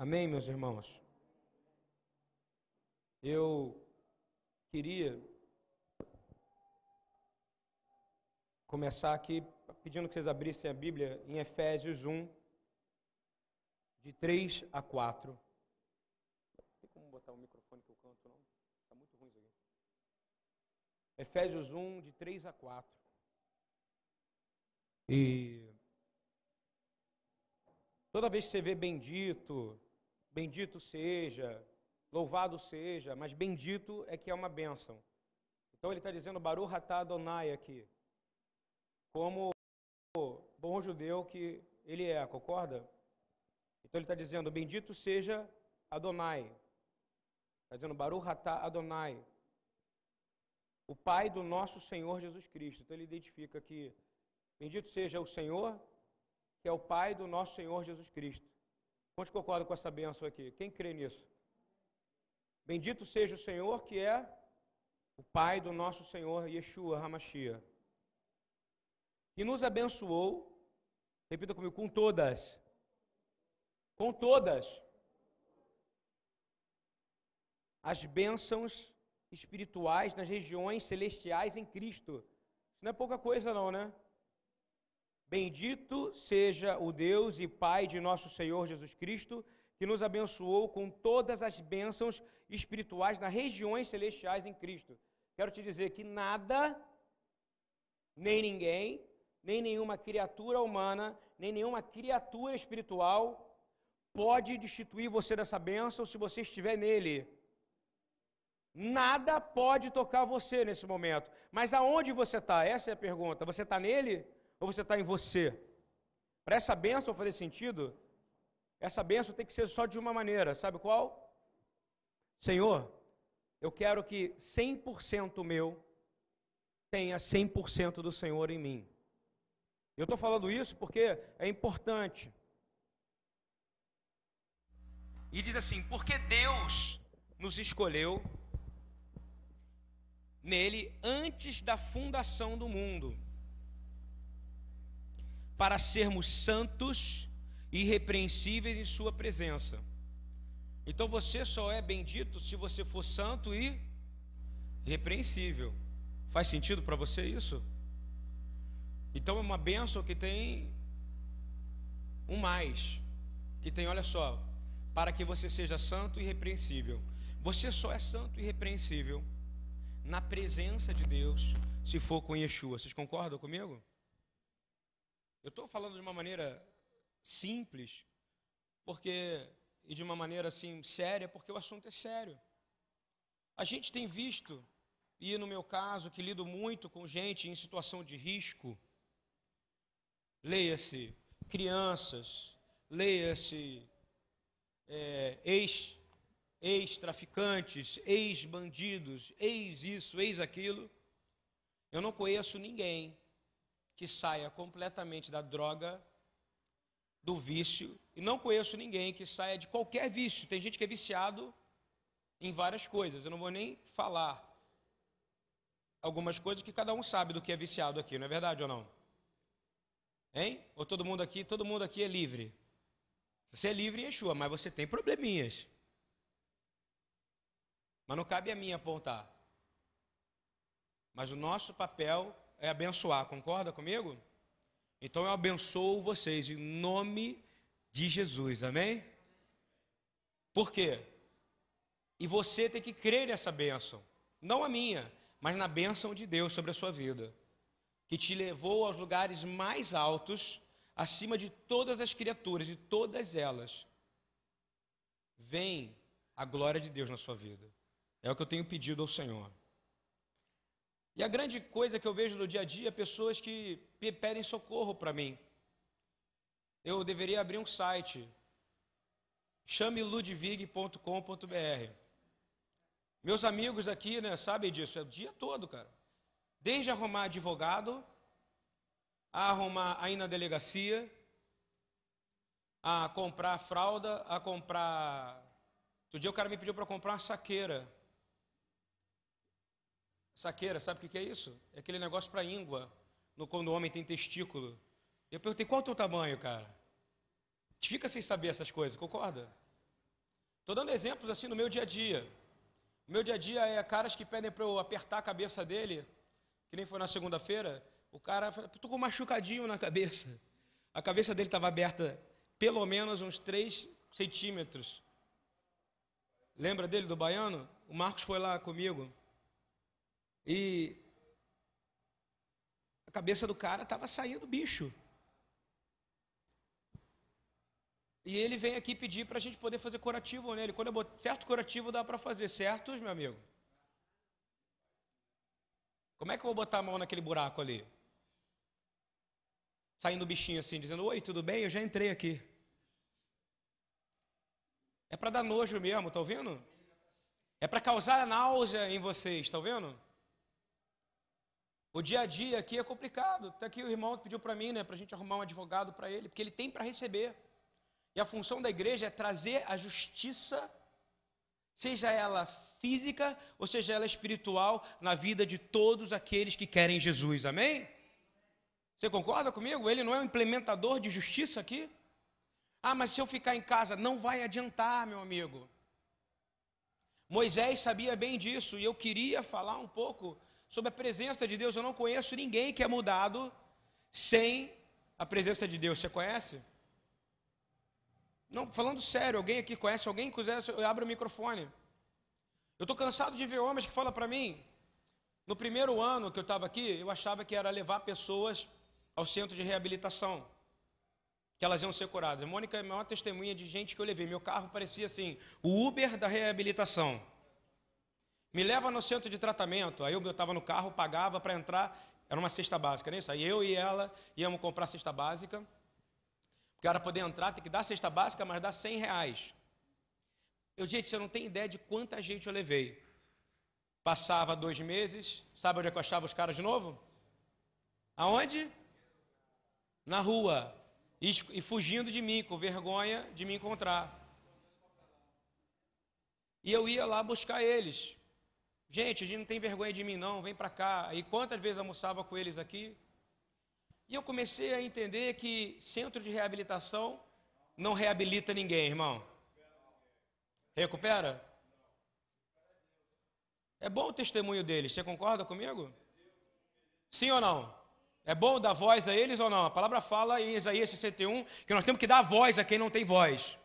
Amém, meus irmãos? Eu queria começar aqui pedindo que vocês abrissem a Bíblia em Efésios 1, de 3 a 4. Tem como botar o microfone que eu canto, não? Está muito ruim isso aqui. Efésios 1, de 3 a 4. E toda vez que você vê bendito, Bendito seja, louvado seja, mas bendito é que é uma bênção. Então ele está dizendo Baruch atah Adonai aqui, como bom judeu que ele é, concorda? Então ele está dizendo, bendito seja Adonai. Está dizendo Baruch atah Adonai, o Pai do nosso Senhor Jesus Cristo. Então ele identifica que bendito seja o Senhor, que é o Pai do nosso Senhor Jesus Cristo. Quantos concordam com essa benção aqui? Quem crê nisso? Bendito seja o Senhor, que é o Pai do nosso Senhor Yeshua Hamashia, que nos abençoou, repita comigo, com todas, com todas as bênçãos espirituais nas regiões celestiais em Cristo. Isso não é pouca coisa, não, né? Bendito seja o Deus e Pai de nosso Senhor Jesus Cristo, que nos abençoou com todas as bênçãos espirituais nas regiões celestiais em Cristo. Quero te dizer que nada, nem ninguém, nem nenhuma criatura humana, nem nenhuma criatura espiritual pode destituir você dessa bênção se você estiver nele. Nada pode tocar você nesse momento. Mas aonde você está? Essa é a pergunta. Você está nele? Ou você está em você? Para essa bênção fazer sentido, essa bênção tem que ser só de uma maneira, sabe qual? Senhor, eu quero que 100% meu tenha 100% do Senhor em mim. Eu estou falando isso porque é importante. E diz assim: porque Deus nos escolheu nele antes da fundação do mundo para sermos santos e irrepreensíveis em Sua presença. Então você só é bendito se você for santo e irrepreensível. Faz sentido para você isso? Então é uma bênção que tem um mais, que tem, olha só, para que você seja santo e irrepreensível. Você só é santo e irrepreensível na presença de Deus, se for com Yeshua. Vocês concordam comigo? Eu estou falando de uma maneira simples, porque e de uma maneira assim séria, porque o assunto é sério. A gente tem visto, e no meu caso, que lido muito com gente em situação de risco, leia-se crianças, leia-se é, ex, ex-traficantes, ex-bandidos, ex isso, ex aquilo. Eu não conheço ninguém que saia completamente da droga, do vício, e não conheço ninguém que saia de qualquer vício. Tem gente que é viciado em várias coisas, eu não vou nem falar algumas coisas que cada um sabe do que é viciado aqui, não é verdade ou não? Hein? Ou todo mundo aqui, todo mundo aqui é livre. Você é livre em Yeshua, mas você tem probleminhas. Mas não cabe a mim apontar. Mas o nosso papel é abençoar, concorda comigo? Então eu abençoo vocês em nome de Jesus, amém? Por quê? E você tem que crer nessa bênção, não a minha, mas na bênção de Deus sobre a sua vida, que te levou aos lugares mais altos, acima de todas as criaturas e todas elas. Vem a glória de Deus na sua vida. É o que eu tenho pedido ao Senhor. E a grande coisa que eu vejo no dia a dia, pessoas que pedem socorro para mim. Eu deveria abrir um site, chameludvig.com.br. Meus amigos aqui, né, sabem disso, é o dia todo, cara. Desde arrumar advogado, a arrumar aí na delegacia, a comprar fralda, a comprar. Outro dia o cara me pediu para comprar uma saqueira. Saqueira, sabe o que é isso? É aquele negócio para íngua, no, quando o homem tem testículo. Eu perguntei, qual é o teu tamanho, cara? Fica sem saber essas coisas, concorda? Estou dando exemplos assim no meu dia a dia. O meu dia a dia é caras que pedem para eu apertar a cabeça dele, que nem foi na segunda-feira. O cara fala, estou com um machucadinho na cabeça. A cabeça dele estava aberta pelo menos uns 3 centímetros. Lembra dele do baiano? O Marcos foi lá comigo. E a cabeça do cara estava saindo bicho. E ele vem aqui pedir para a gente poder fazer curativo nele. Quando eu boto certo curativo dá para fazer, certos, meu amigo? Como é que eu vou botar a mão naquele buraco ali? Saindo o bichinho assim, dizendo: Oi, tudo bem? Eu já entrei aqui. É para dar nojo mesmo, tá ouvindo? É para causar náusea em vocês, tá vendo? O dia a dia aqui é complicado. Até aqui o irmão pediu para mim, né, para a gente arrumar um advogado para ele, porque ele tem para receber. E a função da igreja é trazer a justiça, seja ela física ou seja ela espiritual, na vida de todos aqueles que querem Jesus. Amém? Você concorda comigo? Ele não é um implementador de justiça aqui? Ah, mas se eu ficar em casa, não vai adiantar, meu amigo. Moisés sabia bem disso e eu queria falar um pouco sobre a presença de Deus. Eu não conheço ninguém que é mudado sem a presença de Deus. Você conhece? Não, falando sério, alguém aqui conhece alguém? Quiser, eu abro o microfone. Eu estou cansado de ver homens que falam para mim. No primeiro ano que eu estava aqui, eu achava que era levar pessoas ao centro de reabilitação que elas iam ser curadas. A Mônica é a maior testemunha de gente que eu levei. Meu carro parecia assim, o Uber da reabilitação. Me leva no centro de tratamento. Aí eu estava no carro, pagava para entrar. Era uma cesta básica, não é isso? Aí eu e ela íamos comprar cesta básica. Porque era poder entrar, tem que dar cesta básica, mas dá 100 reais. Eu, gente, você não tem ideia de quanta gente eu levei. Passava dois meses, sabe onde é eu achava os caras de novo? Aonde? Na rua e, e fugindo de mim, com vergonha de me encontrar. E eu ia lá buscar eles. Gente, a gente não tem vergonha de mim, não, vem para cá. E quantas vezes almoçava com eles aqui? E eu comecei a entender que centro de reabilitação não reabilita ninguém, irmão. Recupera? É bom o testemunho deles, você concorda comigo? Sim ou não? É bom dar voz a eles ou não? A palavra fala em Isaías 61 que nós temos que dar voz a quem não tem voz.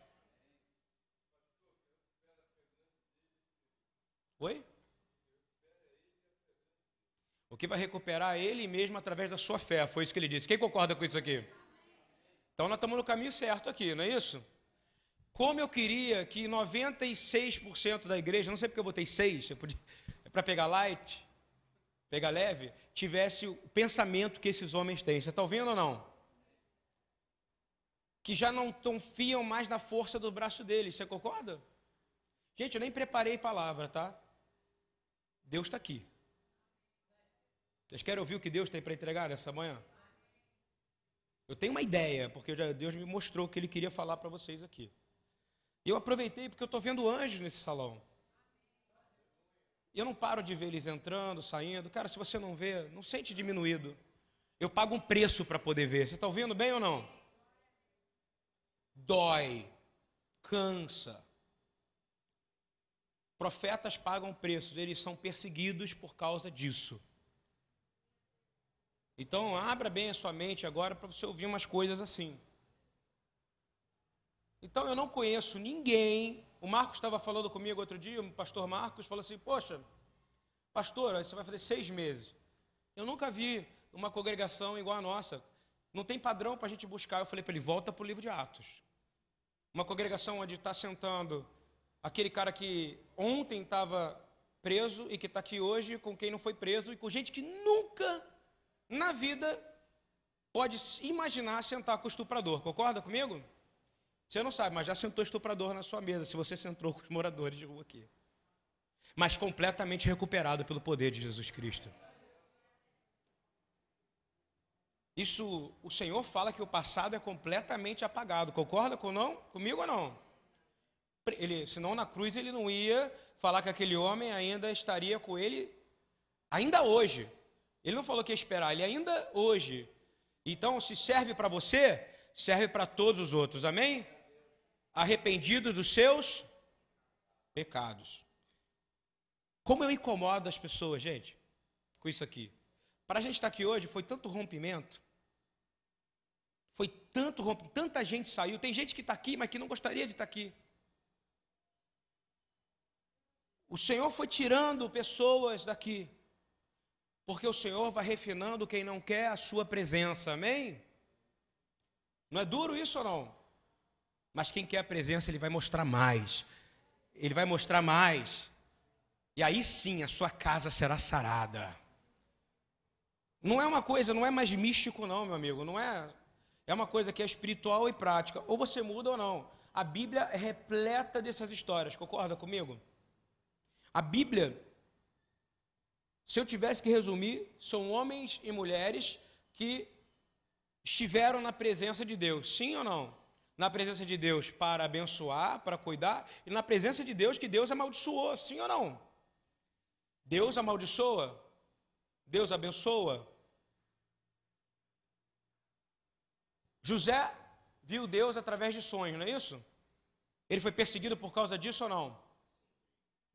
Oi? O que vai recuperar ele mesmo através da sua fé, foi isso que ele disse. Quem concorda com isso aqui? Então nós estamos no caminho certo aqui, não é isso? Como eu queria que 96% da igreja, não sei porque eu botei 6, é para pegar light, pegar leve, tivesse o pensamento que esses homens têm. Você está ouvindo ou não? Que já não confiam mais na força do braço deles. Você concorda? Gente, eu nem preparei palavra, tá? Deus está aqui. Vocês querem ouvir o que Deus tem para entregar nessa manhã? Eu tenho uma ideia, porque Deus me mostrou o que Ele queria falar para vocês aqui. E eu aproveitei porque eu estou vendo anjos nesse salão. E eu não paro de ver eles entrando, saindo. Cara, se você não vê, não sente diminuído. Eu pago um preço para poder ver. Você está ouvindo bem ou não? Dói, cansa. Profetas pagam preços, eles são perseguidos por causa disso. Então, abra bem a sua mente agora para você ouvir umas coisas assim. Então, eu não conheço ninguém o Marcos estava falando comigo outro dia, o pastor Marcos falou assim: Poxa, pastor, você vai fazer seis meses. Eu nunca vi uma congregação igual a nossa. Não tem padrão para a gente buscar. Eu falei para ele: volta para o livro de Atos. Uma congregação onde está sentando aquele cara que ontem estava preso e que está aqui hoje com quem não foi preso e com gente que nunca na vida pode imaginar sentar com o estuprador. Concorda comigo? Você não sabe, mas já sentou estuprador na sua mesa, se você sentou com os moradores de rua aqui. Mas completamente recuperado pelo poder de Jesus Cristo. Isso, o Senhor fala que o passado é completamente apagado. Concorda com não? Comigo ou não? Ele, senão na cruz ele não ia falar que aquele homem ainda estaria com ele ainda hoje. Ele não falou que ia esperar, ele ainda hoje. Então, se serve para você, serve para todos os outros. Amém? arrependido dos seus pecados. Como eu incomodo as pessoas, gente, com isso aqui. Para a gente estar aqui hoje, foi tanto rompimento. Foi tanto rompimento, tanta gente saiu. Tem gente que está aqui, mas que não gostaria de estar aqui. O Senhor foi tirando pessoas daqui, porque o Senhor vai refinando quem não quer a sua presença, amém? Não é duro isso ou não? Mas quem quer a presença, ele vai mostrar mais, ele vai mostrar mais, e aí sim a sua casa será sarada. Não é uma coisa, não é mais místico, não, meu amigo, não é. É uma coisa que é espiritual e prática. Ou você muda ou não. A Bíblia é repleta dessas histórias, concorda comigo? A Bíblia, se eu tivesse que resumir, são homens e mulheres que estiveram na presença de Deus, sim ou não? Na presença de Deus para abençoar, para cuidar, e na presença de Deus que Deus amaldiçoou, sim ou não? Deus amaldiçoa, Deus abençoa. José viu Deus através de sonhos, não é isso? Ele foi perseguido por causa disso ou não?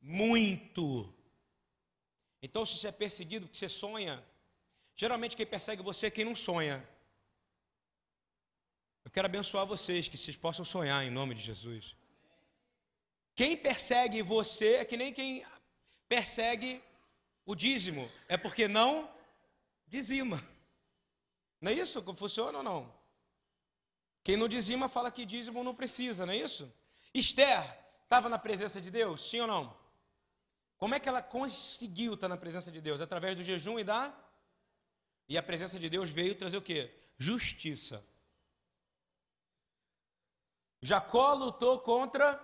Muito. Então, se você é perseguido porque você sonha, geralmente quem persegue você é quem não sonha. Eu quero abençoar vocês, que vocês possam sonhar em nome de Jesus. Quem persegue você é que nem quem persegue o dízimo, é porque não dizima. Não é isso? Funciona ou não? Quem não dizima fala que dízimo não precisa, não é isso? Esther estava na presença de Deus, sim ou não? Como é que ela conseguiu estar na presença de Deus? Através do jejum e da. E a presença de Deus veio trazer o quê? Justiça. Jacó lutou contra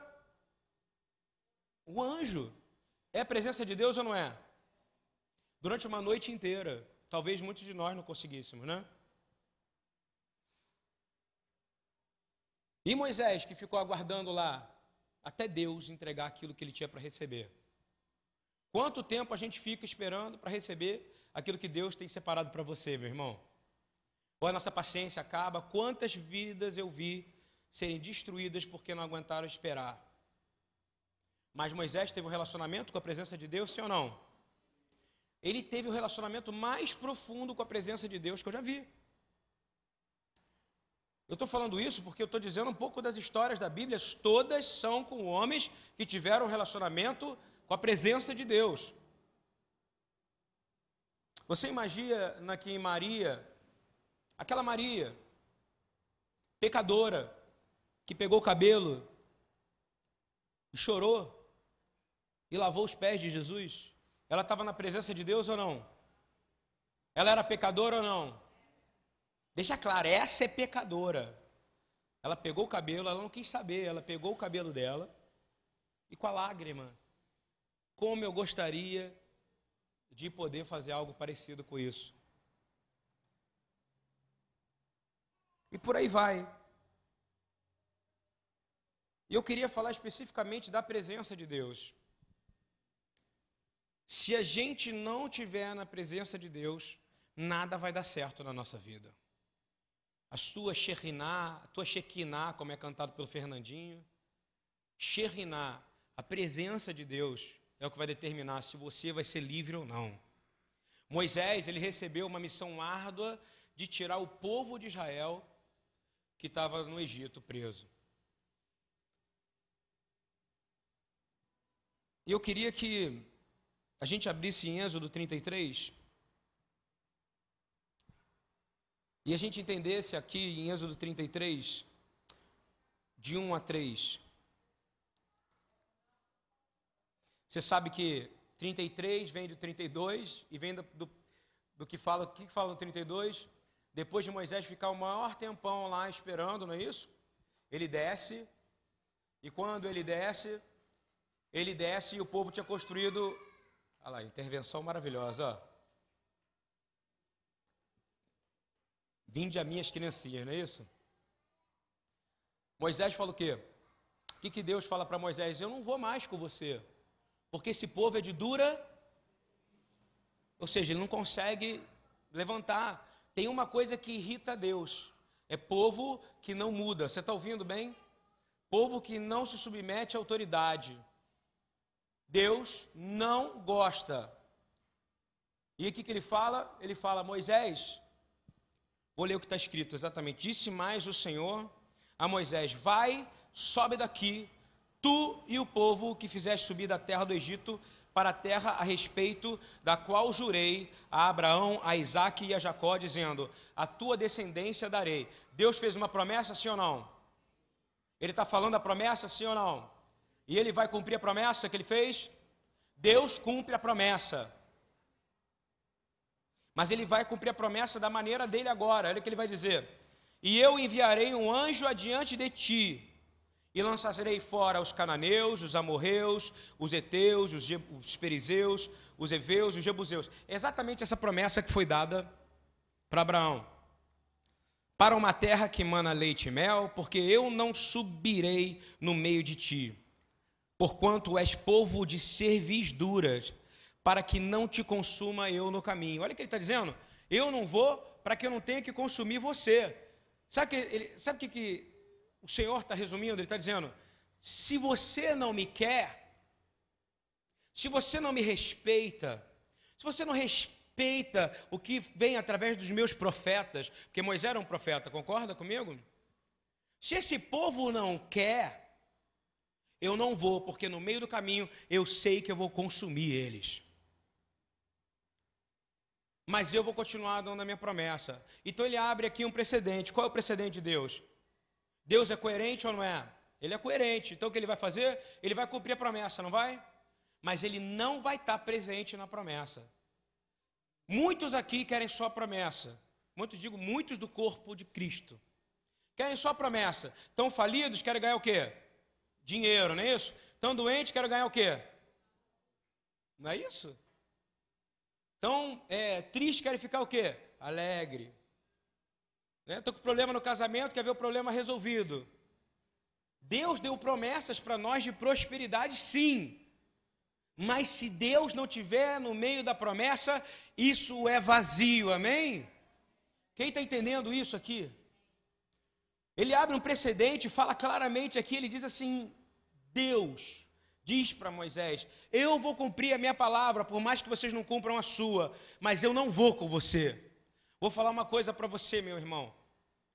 o anjo. É a presença de Deus ou não é? Durante uma noite inteira. Talvez muitos de nós não conseguíssemos, né? E Moisés, que ficou aguardando lá até Deus entregar aquilo que ele tinha para receber. Quanto tempo a gente fica esperando para receber aquilo que Deus tem separado para você, meu irmão? Ou a nossa paciência acaba? Quantas vidas eu vi serem destruídas porque não aguentaram esperar? Mas Moisés teve um relacionamento com a presença de Deus, sim ou não? Ele teve o um relacionamento mais profundo com a presença de Deus que eu já vi. Eu estou falando isso porque eu estou dizendo um pouco das histórias da Bíblia, todas são com homens que tiveram um relacionamento com a presença de Deus. Você imagina que Maria, aquela Maria, pecadora, que pegou o cabelo e chorou e lavou os pés de Jesus, ela estava na presença de Deus ou não? Ela era pecadora ou não? Deixa claro, essa é pecadora. Ela pegou o cabelo, ela não quis saber, ela pegou o cabelo dela e com a lágrima como eu gostaria de poder fazer algo parecido com isso. E por aí vai. E eu queria falar especificamente da presença de Deus. Se a gente não tiver na presença de Deus, nada vai dar certo na nossa vida. A sua Sheriná, a tua Shekinah, como é cantado pelo Fernandinho, Sheriná, a presença de Deus, é o que vai determinar se você vai ser livre ou não. Moisés, ele recebeu uma missão árdua de tirar o povo de Israel que estava no Egito preso. E eu queria que a gente abrisse em Êxodo 33 e a gente entendesse aqui em Êxodo 33, de 1 a 3. Você sabe que 33 vem do 32 e vem do, do, do que fala, o que fala no 32? Depois de Moisés ficar o maior tempão lá esperando, não é isso? Ele desce, e quando ele desce, ele desce e o povo tinha construído. Olha lá, intervenção maravilhosa. Vinde a minhas criancinhas, não é isso? Moisés fala o quê? O que, que Deus fala para Moisés? Eu não vou mais com você porque esse povo é de dura, ou seja, ele não consegue levantar. Tem uma coisa que irrita Deus: é povo que não muda. Você está ouvindo bem? Povo que não se submete à autoridade. Deus não gosta. E aqui que ele fala? Ele fala, Moisés, vou ler o que está escrito exatamente. Disse mais o Senhor a Moisés: Vai, sobe daqui, tu e o povo que fizeste subir da terra do Egito para a terra a respeito da qual jurei a Abraão, a Isaque e a Jacó, dizendo: A tua descendência darei. Deus fez uma promessa, sim ou não? Ele está falando a promessa, sim ou não? E ele vai cumprir a promessa que ele fez? Deus cumpre a promessa. Mas ele vai cumprir a promessa da maneira dele agora. Olha o que ele vai dizer: E eu enviarei um anjo adiante de ti e lançarei fora os cananeus, os amorreus, os heteus, os, os perizeus, os heveus, os jebuseus. É exatamente essa promessa que foi dada para Abraão. Para uma terra que emana leite e mel, porque eu não subirei no meio de ti, porquanto és povo de cerviz duras, para que não te consuma eu no caminho. Olha o que ele está dizendo. Eu não vou para que eu não tenha que consumir você. Sabe o que, ele, sabe que, que o Senhor está resumindo, ele está dizendo: se você não me quer, se você não me respeita, se você não respeita o que vem através dos meus profetas, porque Moisés era um profeta, concorda comigo? Se esse povo não quer, eu não vou, porque no meio do caminho eu sei que eu vou consumir eles. Mas eu vou continuar dando a minha promessa. Então ele abre aqui um precedente. Qual é o precedente de Deus? Deus é coerente ou não é? Ele é coerente. Então o que ele vai fazer? Ele vai cumprir a promessa, não vai? Mas ele não vai estar presente na promessa. Muitos aqui querem só a promessa. Muitos digo, muitos do corpo de Cristo. Querem só a promessa. Estão falidos, querem ganhar o quê? Dinheiro, não é isso? Estão doentes, querem ganhar o quê? Não é isso? Estão é, tristes, querem ficar o quê? Alegre. Estou né? com problema no casamento, quer ver o problema resolvido. Deus deu promessas para nós de prosperidade, sim. Mas se Deus não tiver no meio da promessa, isso é vazio, amém? Quem está entendendo isso aqui? Ele abre um precedente, fala claramente aqui, ele diz assim: Deus diz para Moisés: Eu vou cumprir a minha palavra, por mais que vocês não cumpram a sua, mas eu não vou com você. Vou falar uma coisa para você, meu irmão,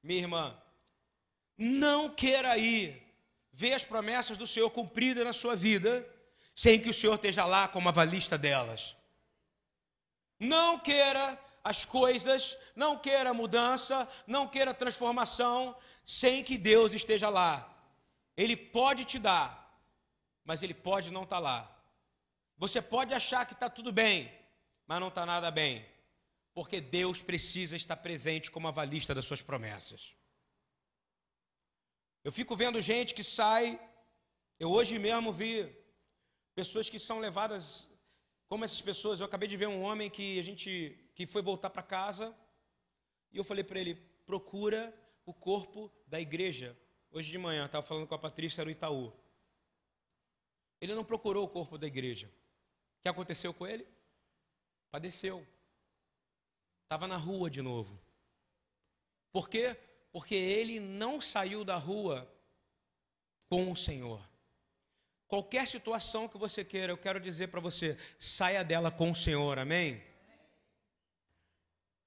minha irmã. Não queira ir ver as promessas do Senhor cumpridas na sua vida, sem que o Senhor esteja lá como avalista delas. Não queira as coisas, não queira mudança, não queira transformação, sem que Deus esteja lá. Ele pode te dar, mas ele pode não estar lá. Você pode achar que está tudo bem, mas não está nada bem porque Deus precisa estar presente como avalista das suas promessas. Eu fico vendo gente que sai, eu hoje mesmo vi pessoas que são levadas como essas pessoas. Eu acabei de ver um homem que a gente que foi voltar para casa e eu falei para ele: procura o corpo da igreja. Hoje de manhã estava falando com a Patrícia no Itaú. Ele não procurou o corpo da igreja. O que aconteceu com ele? Padeceu. Estava na rua de novo. Por quê? Porque ele não saiu da rua com o Senhor. Qualquer situação que você queira, eu quero dizer para você, saia dela com o Senhor, amém?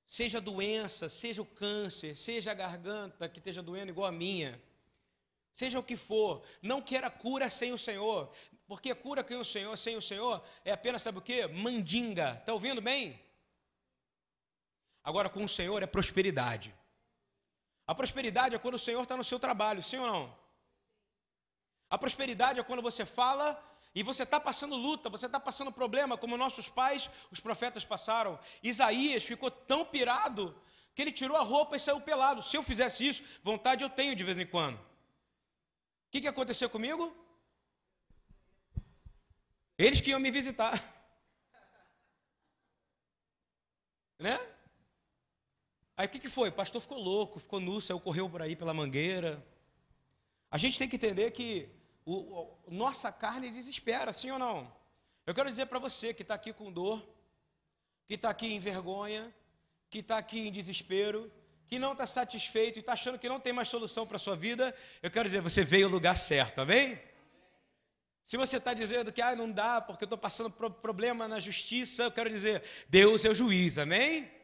Seja doença, seja o câncer, seja a garganta que esteja doendo igual a minha, seja o que for, não queira cura sem o Senhor, porque cura sem o Senhor, sem o Senhor é apenas, sabe o que? Mandinga, está ouvindo bem? Agora, com o Senhor é prosperidade. A prosperidade é quando o Senhor está no seu trabalho, sim ou não? A prosperidade é quando você fala e você está passando luta, você está passando problema, como nossos pais, os profetas passaram. Isaías ficou tão pirado que ele tirou a roupa e saiu pelado. Se eu fizesse isso, vontade eu tenho de vez em quando. O que, que aconteceu comigo? Eles que iam me visitar. Né? Aí o que, que foi? O pastor ficou louco, ficou nu, saiu, correu por aí pela mangueira. A gente tem que entender que o, o, nossa carne desespera, sim ou não? Eu quero dizer para você que está aqui com dor, que está aqui em vergonha, que está aqui em desespero, que não está satisfeito e está achando que não tem mais solução para a sua vida, eu quero dizer, você veio ao lugar certo, amém? Se você está dizendo que ah, não dá porque eu estou passando problema na justiça, eu quero dizer, Deus é o juiz, amém?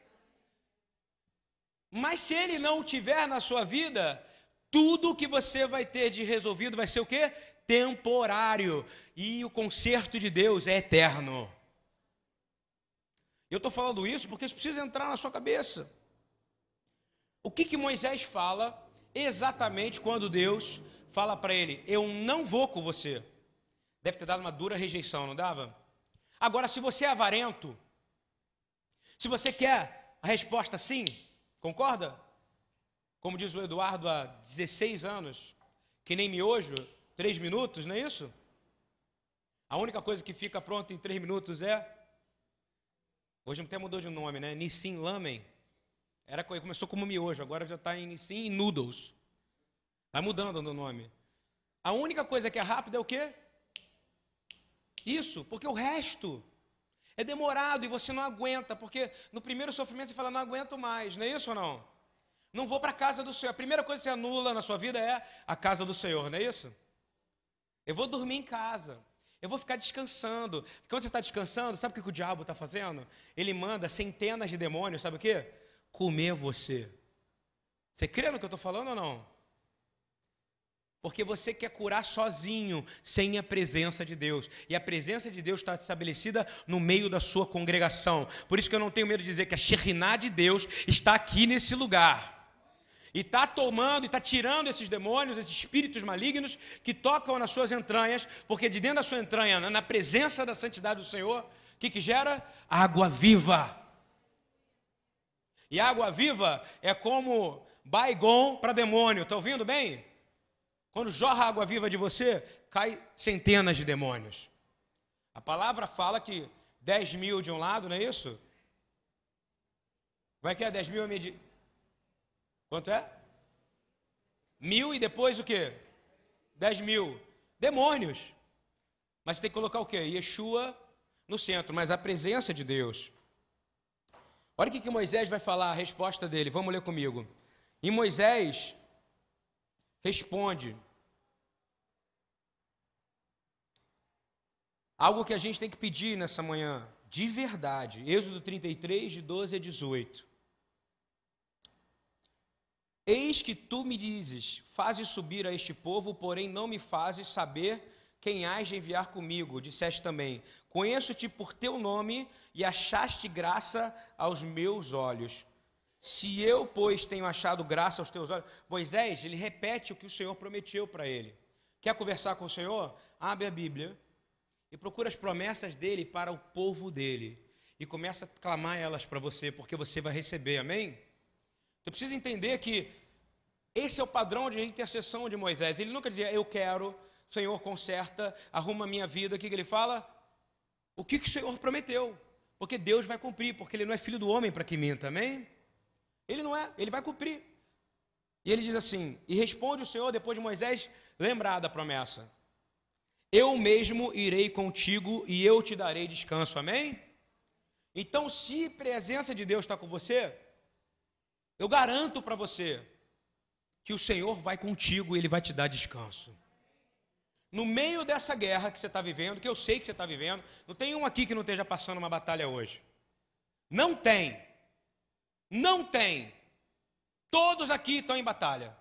Mas se ele não tiver na sua vida, tudo que você vai ter de resolvido vai ser o quê? Temporário. E o conserto de Deus é eterno. Eu estou falando isso porque isso precisa entrar na sua cabeça. O que, que Moisés fala exatamente quando Deus fala para ele: Eu não vou com você. Deve ter dado uma dura rejeição, não dava? Agora, se você é avarento, se você quer a resposta sim, concorda? Como diz o Eduardo há 16 anos, que nem miojo, três minutos, não é isso? A única coisa que fica pronta em três minutos é. Hoje até mudou de nome, né? Nissin Lamen. Era, começou como miojo, agora já está em Nissin Noodles. Vai mudando o nome. A única coisa que é rápida é o quê? Isso, porque o resto é demorado e você não aguenta, porque no primeiro sofrimento você fala, não aguento mais, não é isso ou não? Não vou para a casa do Senhor. A primeira coisa que você anula na sua vida é a casa do Senhor, não é isso? Eu vou dormir em casa. Eu vou ficar descansando. Quando você está descansando, sabe o que o diabo está fazendo? Ele manda centenas de demônios, sabe o quê? Comer você. Você crê no que eu estou falando ou não? Porque você quer curar sozinho, sem a presença de Deus. E a presença de Deus está estabelecida no meio da sua congregação. Por isso que eu não tenho medo de dizer que a Shekhinah de Deus está aqui nesse lugar. E está tomando, e está tirando esses demônios, esses espíritos malignos que tocam nas suas entranhas, porque de dentro da sua entranha, na presença da santidade do Senhor, o que, que gera? Água viva. E água viva é como baigon para demônio, está ouvindo bem? Quando jorra água viva de você, cai centenas de demônios. A palavra fala que 10 mil de um lado, não é isso? Vai que é 10 mil é medir. Quanto é? Mil e depois o quê? 10 mil. Demônios. Mas você tem que colocar o quê? Yeshua no centro, mas a presença de Deus. Olha o que, que Moisés vai falar, a resposta dele. Vamos ler comigo. E Moisés responde. Algo que a gente tem que pedir nessa manhã, de verdade. Êxodo 33, de 12 a 18. Eis que tu me dizes: Fazes subir a este povo, porém não me fazes saber quem hás de enviar comigo. Disseste também: Conheço-te por teu nome e achaste graça aos meus olhos. Se eu, pois, tenho achado graça aos teus olhos. Moisés, ele repete o que o Senhor prometeu para ele. Quer conversar com o Senhor? Abre a Bíblia e procura as promessas dele para o povo dele. E começa a clamar elas para você, porque você vai receber, amém? Você precisa entender que esse é o padrão de intercessão de Moisés. Ele nunca dizia, eu quero, Senhor, conserta, arruma a minha vida. O que, que ele fala? O que, que o Senhor prometeu? Porque Deus vai cumprir, porque ele não é filho do homem para que minta, amém? Ele não é, ele vai cumprir. E ele diz assim: E responde o Senhor, depois de Moisés lembrar da promessa: Eu mesmo irei contigo e eu te darei descanso, amém? Então, se a presença de Deus está com você, eu garanto para você que o Senhor vai contigo e Ele vai te dar descanso. No meio dessa guerra que você está vivendo, que eu sei que você está vivendo, não tem um aqui que não esteja passando uma batalha hoje. Não tem. Não tem. Todos aqui estão em batalha.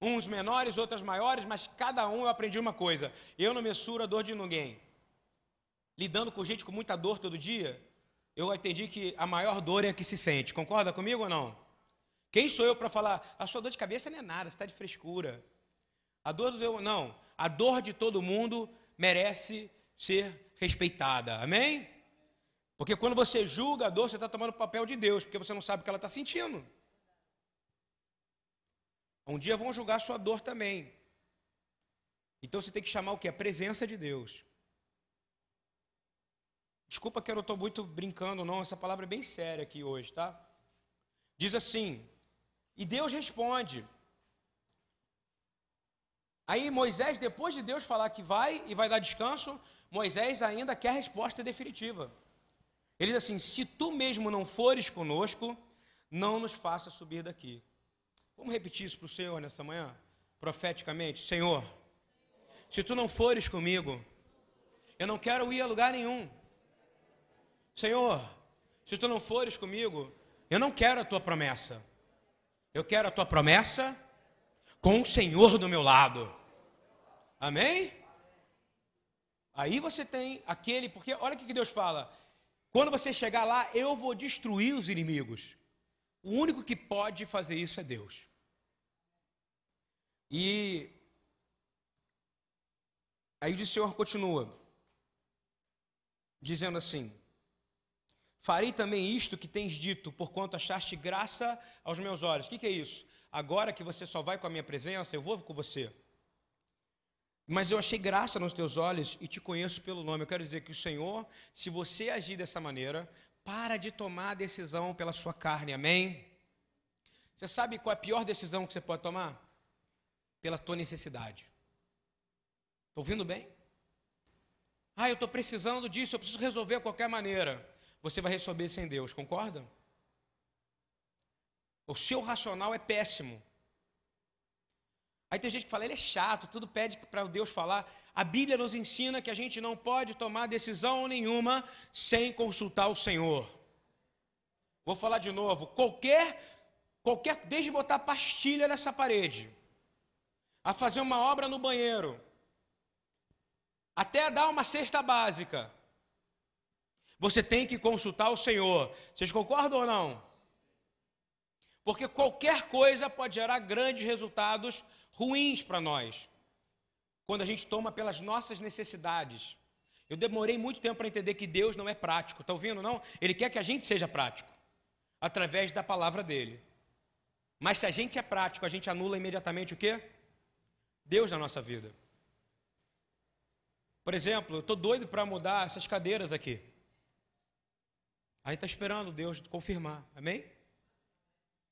Uns menores, outras maiores, mas cada um eu aprendi uma coisa. Eu não mensuro a dor de ninguém. Lidando com gente com muita dor todo dia, eu entendi que a maior dor é a que se sente. Concorda comigo ou não? Quem sou eu para falar, a sua dor de cabeça não é nada, você está de frescura. A dor do teu. Não. A dor de todo mundo merece ser respeitada. Amém? Porque quando você julga a dor, você está tomando o papel de Deus, porque você não sabe o que ela está sentindo. Um dia vão julgar a sua dor também. Então você tem que chamar o que? A presença de Deus. Desculpa que eu não estou muito brincando, não. Essa palavra é bem séria aqui hoje, tá? Diz assim, e Deus responde. Aí Moisés, depois de Deus falar que vai e vai dar descanso, Moisés ainda quer a resposta definitiva. Ele diz assim: Se tu mesmo não fores conosco, não nos faça subir daqui. Vamos repetir isso para o Senhor nessa manhã, profeticamente: Senhor, Se tu não fores comigo, eu não quero ir a lugar nenhum. Senhor, se tu não fores comigo, eu não quero a tua promessa. Eu quero a tua promessa com o Senhor do meu lado. Amém? Aí você tem aquele, porque olha o que Deus fala: quando você chegar lá, eu vou destruir os inimigos. O único que pode fazer isso é Deus. E aí o Senhor continua, dizendo assim: Farei também isto que tens dito, porquanto achaste graça aos meus olhos. O que, que é isso? Agora que você só vai com a minha presença, eu vou com você. Mas eu achei graça nos teus olhos e te conheço pelo nome. Eu quero dizer que o Senhor, se você agir dessa maneira, para de tomar a decisão pela sua carne, amém? Você sabe qual é a pior decisão que você pode tomar? Pela tua necessidade. Estou ouvindo bem? Ah, eu estou precisando disso, eu preciso resolver de qualquer maneira. Você vai resolver sem Deus, concorda? O seu racional é péssimo. Aí tem gente que fala, ele é chato, tudo pede para Deus falar. A Bíblia nos ensina que a gente não pode tomar decisão nenhuma sem consultar o Senhor. Vou falar de novo, qualquer, qualquer, desde botar pastilha nessa parede, a fazer uma obra no banheiro, até dar uma cesta básica, você tem que consultar o Senhor. Vocês concordam ou não? Porque qualquer coisa pode gerar grandes resultados ruins para nós, quando a gente toma pelas nossas necessidades. Eu demorei muito tempo para entender que Deus não é prático, está ouvindo? Não? Ele quer que a gente seja prático, através da palavra dele. Mas se a gente é prático, a gente anula imediatamente o quê? Deus na nossa vida. Por exemplo, eu estou doido para mudar essas cadeiras aqui. Aí está esperando Deus confirmar, amém?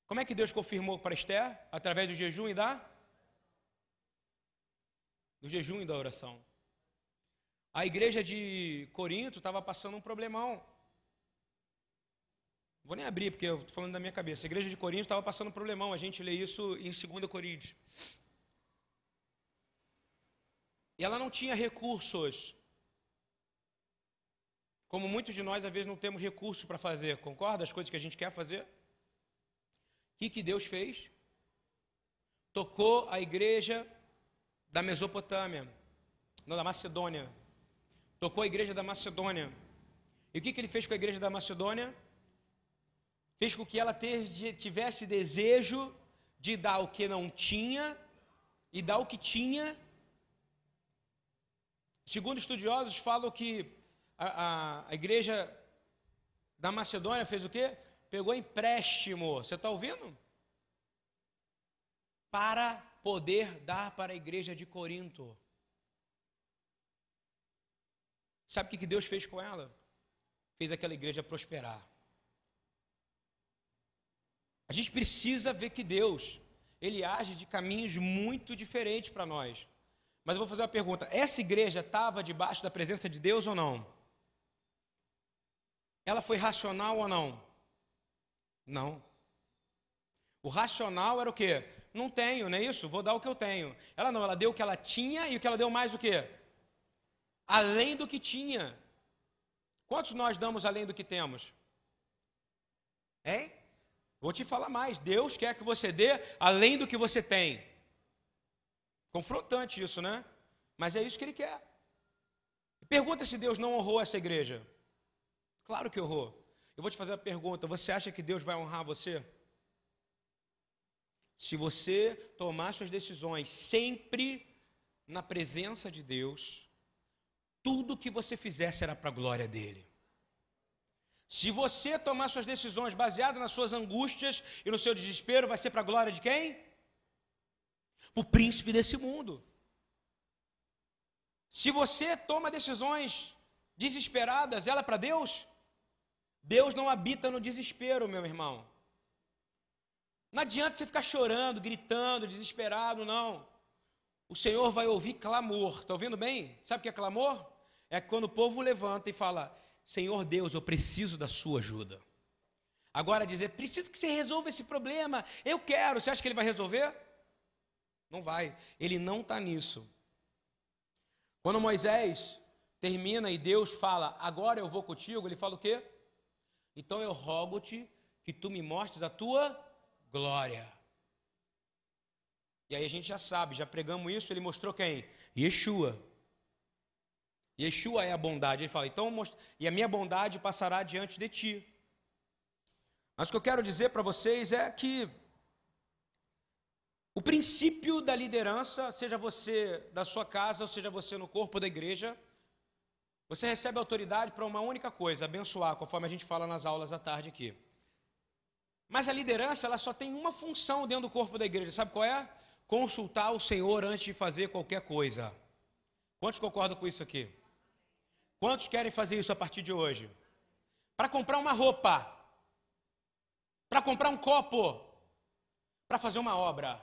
Como é que Deus confirmou para Esther? Através do jejum e da? Do jejum e da oração. A igreja de Corinto estava passando um problemão. Vou nem abrir, porque eu estou falando da minha cabeça. A igreja de Corinto estava passando um problemão. A gente lê isso em 2 Coríntios. E ela não tinha recursos. Como muitos de nós, às vezes, não temos recursos para fazer. Concorda? As coisas que a gente quer fazer. O que, que Deus fez? Tocou a igreja da Mesopotâmia, não, da Macedônia. Tocou a igreja da Macedônia. E o que, que ele fez com a igreja da Macedônia? Fez com que ela tivesse desejo de dar o que não tinha e dar o que tinha. Segundo estudiosos, falam que a, a, a igreja da Macedônia fez o quê? pegou empréstimo, você está ouvindo? Para poder dar para a igreja de Corinto. Sabe o que Deus fez com ela? Fez aquela igreja prosperar. A gente precisa ver que Deus, Ele age de caminhos muito diferentes para nós. Mas eu vou fazer uma pergunta: essa igreja estava debaixo da presença de Deus ou não? Ela foi racional ou não? Não. O racional era o quê? Não tenho, não é isso? Vou dar o que eu tenho. Ela não, ela deu o que ela tinha e o que ela deu mais o quê? Além do que tinha. Quantos nós damos além do que temos? Hein? Vou te falar mais. Deus quer que você dê além do que você tem. Confrontante isso, né? Mas é isso que ele quer. Pergunta se Deus não honrou essa igreja. Claro que honrou. Eu vou te fazer uma pergunta: você acha que Deus vai honrar você? Se você tomar suas decisões sempre na presença de Deus, tudo que você fizer será para a glória dele. Se você tomar suas decisões baseadas nas suas angústias e no seu desespero, vai ser para a glória de quem? O príncipe desse mundo. Se você toma decisões desesperadas, ela é para Deus? Deus não habita no desespero, meu irmão. Não adianta você ficar chorando, gritando, desesperado, não. O Senhor vai ouvir clamor. Está ouvindo bem? Sabe o que é clamor? É quando o povo levanta e fala: Senhor Deus, eu preciso da sua ajuda. Agora dizer, preciso que você resolva esse problema. Eu quero. Você acha que ele vai resolver? Não vai. Ele não está nisso. Quando Moisés termina e Deus fala, agora eu vou contigo, ele fala o quê? Então eu rogo-te que tu me mostres a tua glória. E aí a gente já sabe, já pregamos isso, ele mostrou quem? Yeshua. Yeshua é a bondade. Ele fala, então, e a minha bondade passará diante de ti. Mas o que eu quero dizer para vocês é que o princípio da liderança, seja você da sua casa, ou seja você no corpo da igreja, você recebe autoridade para uma única coisa, abençoar, conforme a gente fala nas aulas à tarde aqui. Mas a liderança, ela só tem uma função dentro do corpo da igreja, sabe qual é? Consultar o Senhor antes de fazer qualquer coisa. Quantos concordam com isso aqui? Quantos querem fazer isso a partir de hoje? Para comprar uma roupa, para comprar um copo, para fazer uma obra,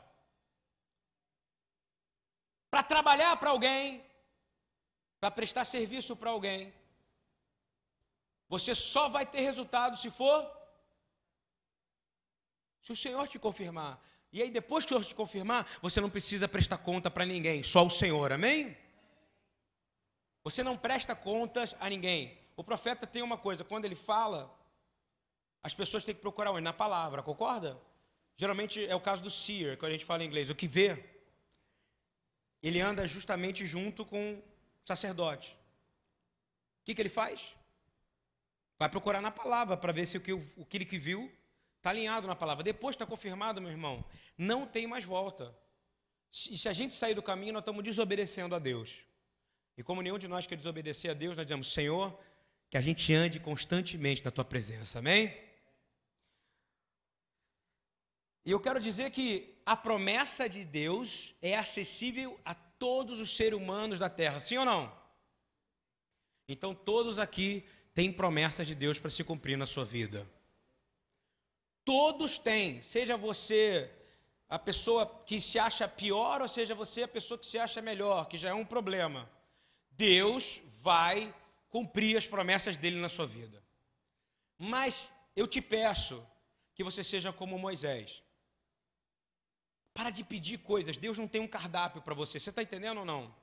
para trabalhar para alguém, para prestar serviço para alguém. Você só vai ter resultado se for se o Senhor te confirmar. E aí, depois que o Senhor te confirmar, você não precisa prestar conta para ninguém, só o Senhor, amém? Você não presta contas a ninguém. O profeta tem uma coisa, quando ele fala, as pessoas têm que procurar onde? Na palavra, concorda? Geralmente é o caso do seer, que a gente fala em inglês, o que vê. Ele anda justamente junto com o sacerdote. O que, que ele faz? Vai procurar na palavra para ver se o que, o que ele que viu está alinhado na palavra. Depois está confirmado, meu irmão, não tem mais volta. E se a gente sair do caminho, nós estamos desobedecendo a Deus. E como nenhum de nós quer desobedecer a Deus, nós dizemos, Senhor, que a gente ande constantemente na tua presença. Amém? E eu quero dizer que a promessa de Deus é acessível a todos os seres humanos da terra, sim ou não? Então todos aqui têm promessas de Deus para se cumprir na sua vida. Todos têm, seja você a pessoa que se acha pior ou seja você a pessoa que se acha melhor, que já é um problema. Deus vai cumprir as promessas dele na sua vida. Mas eu te peço que você seja como Moisés. Para de pedir coisas. Deus não tem um cardápio para você. Você está entendendo ou não?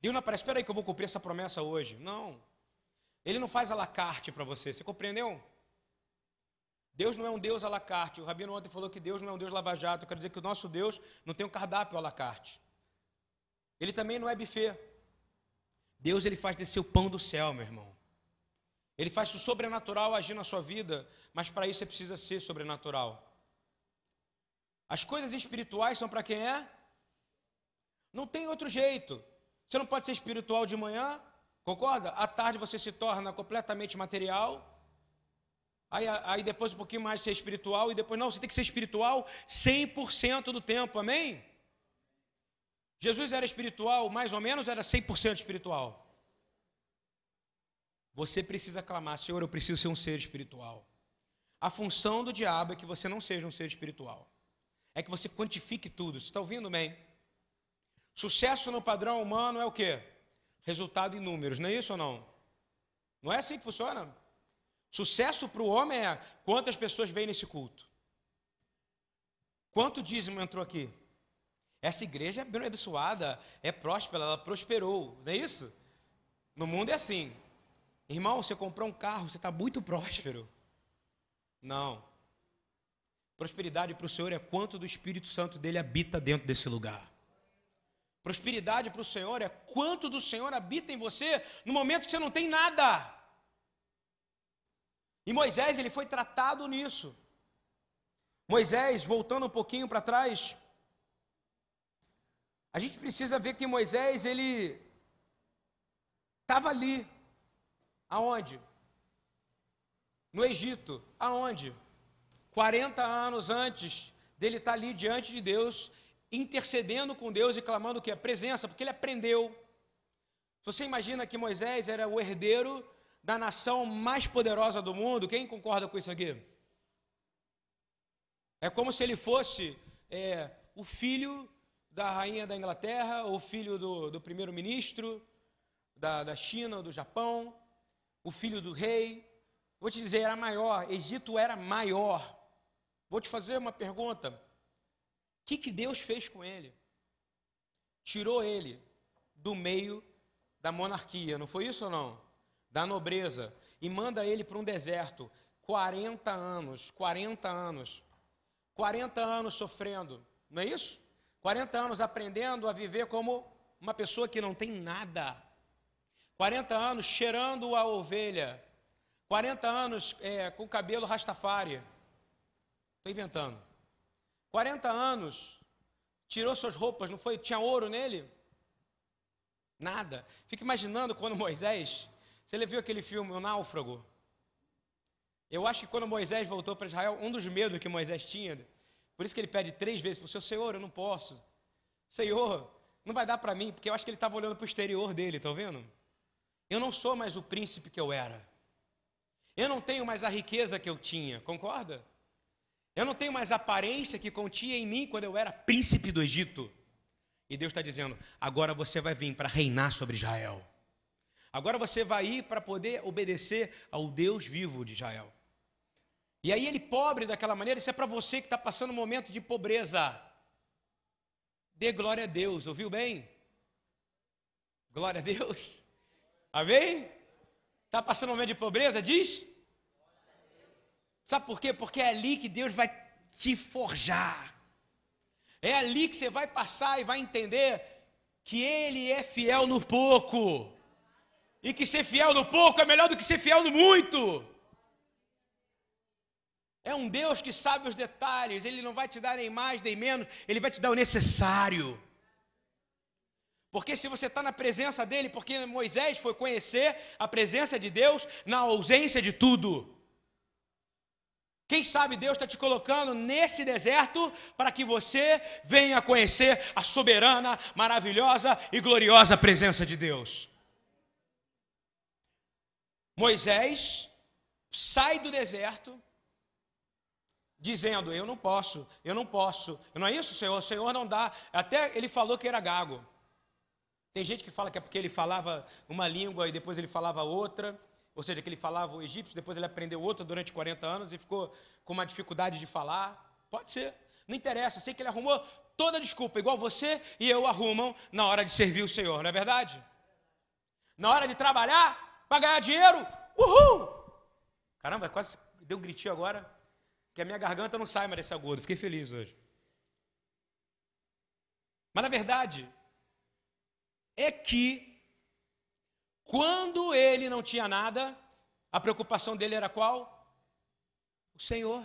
Deus não aparece, espera aí que eu vou cumprir essa promessa hoje. Não. Ele não faz a la carte para você. Você compreendeu? Deus não é um Deus à la carte. O Rabino ontem falou que Deus não é um Deus lava-jato. Eu quero dizer que o nosso Deus não tem um cardápio à la carte. Ele também não é buffet. Deus ele faz descer o pão do céu, meu irmão. Ele faz o sobrenatural agir na sua vida, mas para isso você precisa ser sobrenatural. As coisas espirituais são para quem é? Não tem outro jeito. Você não pode ser espiritual de manhã, concorda? À tarde você se torna completamente material. Aí, aí depois um pouquinho mais ser espiritual e depois não, você tem que ser espiritual 100% do tempo, amém? Jesus era espiritual, mais ou menos, era 100% espiritual. Você precisa clamar, Senhor, eu preciso ser um ser espiritual. A função do diabo é que você não seja um ser espiritual. É que você quantifique tudo. Você está ouvindo bem? Sucesso no padrão humano é o quê? Resultado em números, não é isso ou não? Não é assim que funciona? Sucesso para o homem é quantas pessoas vêm nesse culto. Quanto dízimo entrou aqui? Essa igreja é abençoada, é próspera, ela prosperou, não é isso? No mundo é assim. Irmão, você comprou um carro, você está muito próspero. Não. Prosperidade para o Senhor é quanto do Espírito Santo dele habita dentro desse lugar. Prosperidade para o Senhor é quanto do Senhor habita em você no momento que você não tem nada. E Moisés, ele foi tratado nisso. Moisés, voltando um pouquinho para trás, a gente precisa ver que Moisés, ele estava ali. Aonde? No Egito. Aonde? 40 anos antes dele estar ali diante de Deus, intercedendo com Deus e clamando o que? A presença, porque ele aprendeu. Você imagina que Moisés era o herdeiro da nação mais poderosa do mundo? Quem concorda com isso aqui? É como se ele fosse é, o filho da rainha da Inglaterra, ou filho do, do primeiro-ministro da, da China do Japão, o filho do rei. Vou te dizer, era maior, Egito era maior. Vou te fazer uma pergunta: o que, que Deus fez com ele? Tirou ele do meio da monarquia, não foi isso ou não? Da nobreza. E manda ele para um deserto. 40 anos, 40 anos. 40 anos sofrendo, não é isso? 40 anos aprendendo a viver como uma pessoa que não tem nada. 40 anos cheirando a ovelha. 40 anos é, com cabelo rastafari. Estou inventando. 40 anos, tirou suas roupas, não foi? Tinha ouro nele? Nada. Fica imaginando quando Moisés. Você viu aquele filme, O Náufrago? Eu acho que quando Moisés voltou para Israel, um dos medos que Moisés tinha, por isso que ele pede três vezes para o seu Senhor, eu não posso. Senhor, não vai dar para mim, porque eu acho que ele estava olhando para o exterior dele, está vendo? Eu não sou mais o príncipe que eu era. Eu não tenho mais a riqueza que eu tinha, concorda? Eu não tenho mais a aparência que continha em mim quando eu era príncipe do Egito. E Deus está dizendo: agora você vai vir para reinar sobre Israel. Agora você vai ir para poder obedecer ao Deus vivo de Israel. E aí ele pobre daquela maneira, isso é para você que está passando um momento de pobreza. Dê glória a Deus, ouviu bem? Glória a Deus. Amém? Está passando um momento de pobreza? Diz. Sabe por quê? Porque é ali que Deus vai te forjar. É ali que você vai passar e vai entender que Ele é fiel no pouco. E que ser fiel no pouco é melhor do que ser fiel no muito. É um Deus que sabe os detalhes, Ele não vai te dar nem mais nem menos, Ele vai te dar o necessário. Porque se você está na presença dele, porque Moisés foi conhecer a presença de Deus na ausência de tudo. Quem sabe Deus está te colocando nesse deserto para que você venha conhecer a soberana, maravilhosa e gloriosa presença de Deus. Moisés sai do deserto dizendo: Eu não posso, eu não posso. Não é isso, Senhor? O Senhor não dá. Até ele falou que era gago. Tem gente que fala que é porque ele falava uma língua e depois ele falava outra. Ou seja, que ele falava o egípcio, depois ele aprendeu outra durante 40 anos e ficou com uma dificuldade de falar. Pode ser. Não interessa. Sei que ele arrumou toda desculpa, igual você e eu arrumam na hora de servir o Senhor, não é verdade? Na hora de trabalhar, para ganhar dinheiro, uhul! Caramba, quase deu um gritinho agora, que a minha garganta não sai mais desse agudo. Fiquei feliz hoje. Mas na verdade, é que quando ele não tinha nada, a preocupação dele era qual? O Senhor.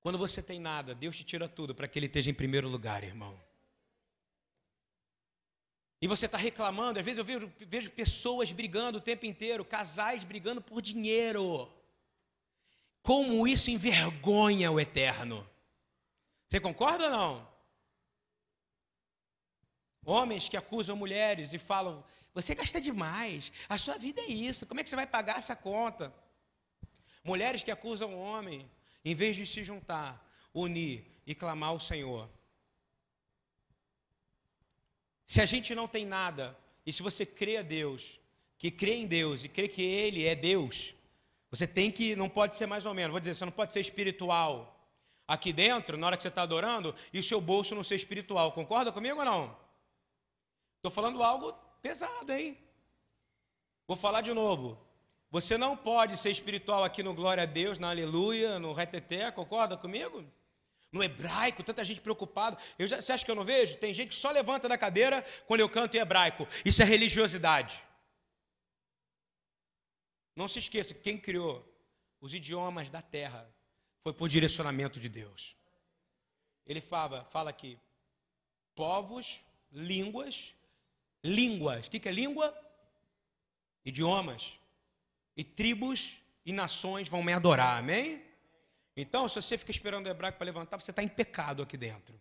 Quando você tem nada, Deus te tira tudo para que Ele esteja em primeiro lugar, irmão. E você está reclamando, às vezes eu vejo, vejo, pessoas brigando o tempo inteiro, casais brigando por dinheiro. Como isso envergonha o eterno. Você concorda ou não? Homens que acusam mulheres e falam: você gasta demais. A sua vida é isso. Como é que você vai pagar essa conta? Mulheres que acusam o homem, em vez de se juntar, unir e clamar ao Senhor. Se a gente não tem nada, e se você crê a Deus, que crê em Deus e crê que Ele é Deus, você tem que, não pode ser mais ou menos, vou dizer, você não pode ser espiritual aqui dentro, na hora que você está adorando, e o seu bolso não ser espiritual. Concorda comigo ou não? Estou falando algo Pesado, hein? Vou falar de novo. Você não pode ser espiritual aqui no Glória a Deus, na Aleluia, no Reteté, concorda comigo? No hebraico, tanta gente preocupada. Eu já, você acha que eu não vejo? Tem gente que só levanta da cadeira quando eu canto em hebraico. Isso é religiosidade. Não se esqueça que quem criou os idiomas da terra foi por direcionamento de Deus. Ele fala, fala aqui, povos, línguas línguas. O que é língua? Idiomas. E tribos e nações vão me adorar, amém? Então, se você fica esperando o hebraico para levantar, você está em pecado aqui dentro.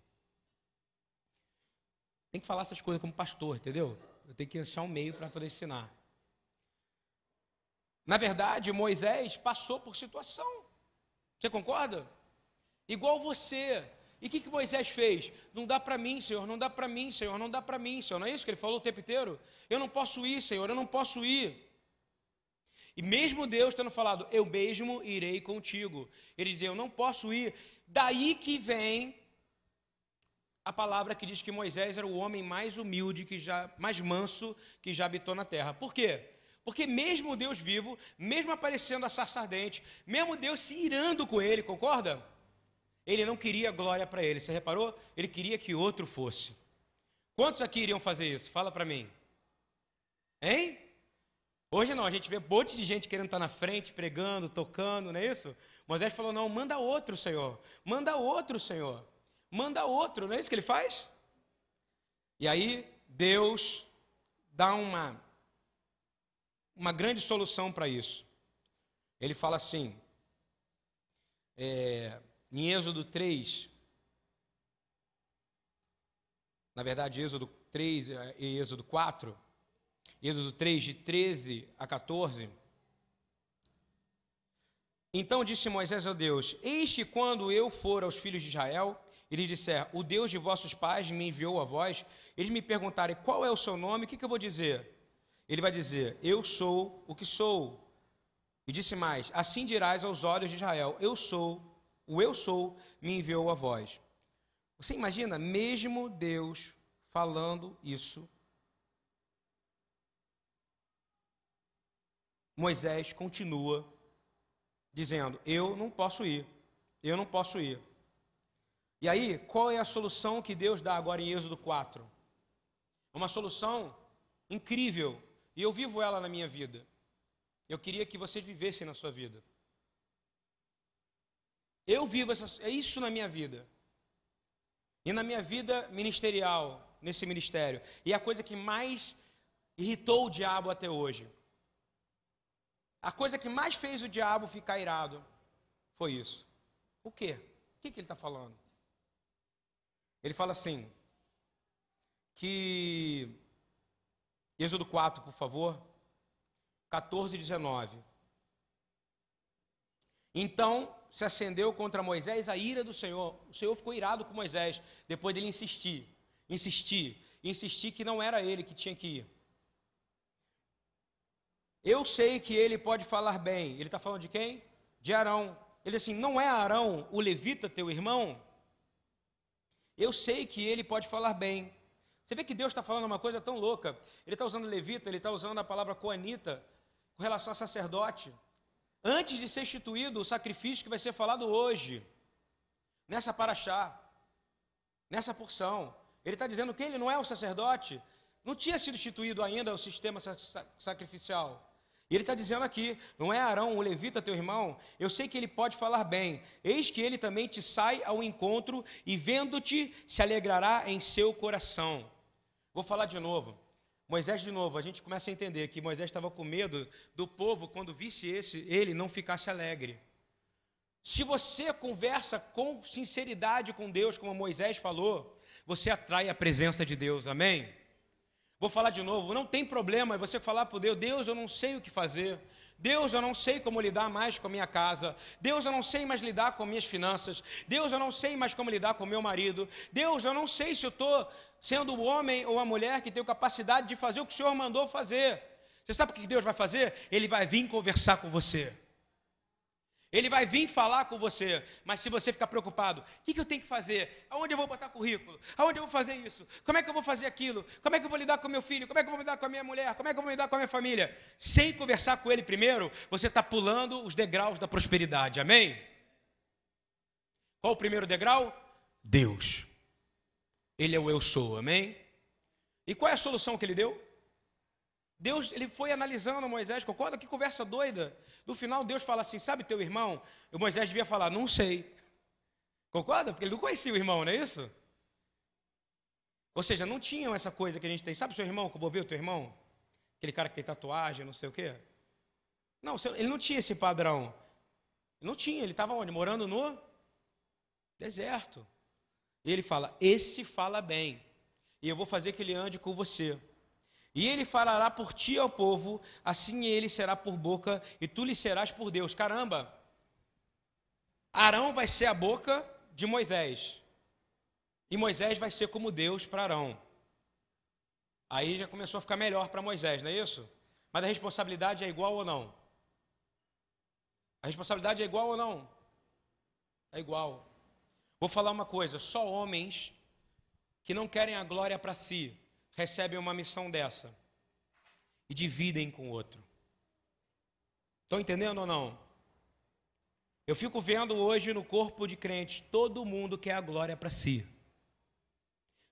Tem que falar essas coisas como pastor, entendeu? Eu tenho que achar um meio para poder ensinar. Na verdade, Moisés passou por situação. Você concorda? Igual você. E o que, que Moisés fez? Não dá para mim, Senhor, não dá para mim, Senhor, não dá para mim, Senhor. Não é isso que ele falou o tempo inteiro? Eu não posso ir, Senhor, eu não posso ir. E mesmo Deus tendo falado, eu mesmo irei contigo. Ele dizia, eu não posso ir. Daí que vem a palavra que diz que Moisés era o homem mais humilde, que já, mais manso que já habitou na terra. Por quê? Porque mesmo Deus vivo, mesmo aparecendo a sarça ardente, mesmo Deus se irando com ele, concorda? Ele não queria glória para ele. Você reparou? Ele queria que outro fosse. Quantos aqui iriam fazer isso? Fala para mim. Hein? Hoje não, a gente vê um monte de gente querendo estar na frente, pregando, tocando, não é isso? Moisés falou: não, manda outro, Senhor. Manda outro, Senhor manda outro, não é isso que ele faz? E aí Deus dá uma uma grande solução para isso. Ele fala assim, é, em Êxodo 3, na verdade, Êxodo 3 e Êxodo 4, Êxodo 3, de 13 a 14. Então disse Moisés a Deus: Eis que quando eu for aos filhos de Israel e lhes disser, o Deus de vossos pais me enviou a vós, eles me perguntarem qual é o seu nome, o que, que eu vou dizer? Ele vai dizer, eu sou o que sou. E disse mais, assim dirás aos olhos de Israel, eu sou, o eu sou me enviou a vós. Você imagina, mesmo Deus falando isso, Moisés continua dizendo: Eu não posso ir, eu não posso ir. E aí, qual é a solução que Deus dá agora em Êxodo 4? Uma solução incrível, e eu vivo ela na minha vida. Eu queria que vocês vivessem na sua vida. Eu vivo essa, é isso na minha vida. E na minha vida ministerial, nesse ministério. E a coisa que mais irritou o diabo até hoje. A coisa que mais fez o diabo ficar irado foi isso. O quê? O que, que ele está falando? Ele fala assim, que. Êxodo 4, por favor. 14 e 19. Então se acendeu contra Moisés a ira do Senhor. O Senhor ficou irado com Moisés, depois dele insistir, insistir, insistir que não era ele que tinha que ir. Eu sei que ele pode falar bem. Ele está falando de quem? De Arão. Ele assim, não é Arão o levita teu irmão? Eu sei que ele pode falar bem. Você vê que Deus está falando uma coisa tão louca. Ele está usando levita, ele está usando a palavra coanita com relação a sacerdote. Antes de ser instituído o sacrifício que vai ser falado hoje, nessa paraxá, nessa porção, ele está dizendo que ele não é o sacerdote, não tinha sido instituído ainda o sistema sacrificial. E ele está dizendo aqui: não é Arão, o levita, teu irmão? Eu sei que ele pode falar bem. Eis que ele também te sai ao encontro e, vendo-te, se alegrará em seu coração. Vou falar de novo. Moisés, de novo, a gente começa a entender que Moisés estava com medo do povo, quando visse esse, ele não ficasse alegre. Se você conversa com sinceridade com Deus, como Moisés falou, você atrai a presença de Deus, amém? Vou falar de novo, não tem problema você falar para Deus, Deus, eu não sei o que fazer. Deus, eu não sei como lidar mais com a minha casa. Deus, eu não sei mais lidar com minhas finanças. Deus, eu não sei mais como lidar com meu marido. Deus, eu não sei se eu estou sendo o homem ou a mulher que tem capacidade de fazer o que o Senhor mandou fazer. Você sabe o que Deus vai fazer? Ele vai vir conversar com você. Ele vai vir falar com você, mas se você ficar preocupado, o que, que, eu tenho que fazer? Aonde eu vou botar currículo? Aonde eu vou fazer isso? Como é que eu vou fazer aquilo? Como é que eu vou lidar com meu filho? Como é que eu vou lidar com a minha mulher? Como é que eu vou lidar com a minha família? Sem conversar com ele primeiro, você está pulando os degraus da prosperidade, amém? Qual o primeiro degrau? Deus. Ele é o eu sou, amém? E qual é a solução que ele deu? Deus, ele foi analisando Moisés, concorda? Que conversa doida. No final, Deus fala assim: sabe teu irmão? E Moisés devia falar: não sei. Concorda? Porque ele não conhecia o irmão, não é isso? Ou seja, não tinham essa coisa que a gente tem. Sabe seu irmão, que eu vou ver o teu irmão? Aquele cara que tem tatuagem, não sei o quê. Não, ele não tinha esse padrão. Não tinha, ele estava onde? Morando no deserto. E ele fala: Esse fala bem, e eu vou fazer que ele ande com você. E ele falará por ti ao povo, assim ele será por boca, e tu lhe serás por Deus. Caramba! Arão vai ser a boca de Moisés. E Moisés vai ser como Deus para Arão. Aí já começou a ficar melhor para Moisés, não é isso? Mas a responsabilidade é igual ou não? A responsabilidade é igual ou não? É igual. Vou falar uma coisa: só homens que não querem a glória para si, recebem uma missão dessa e dividem com o outro. Estão entendendo ou não? Eu fico vendo hoje no corpo de crentes, todo mundo quer a glória para si.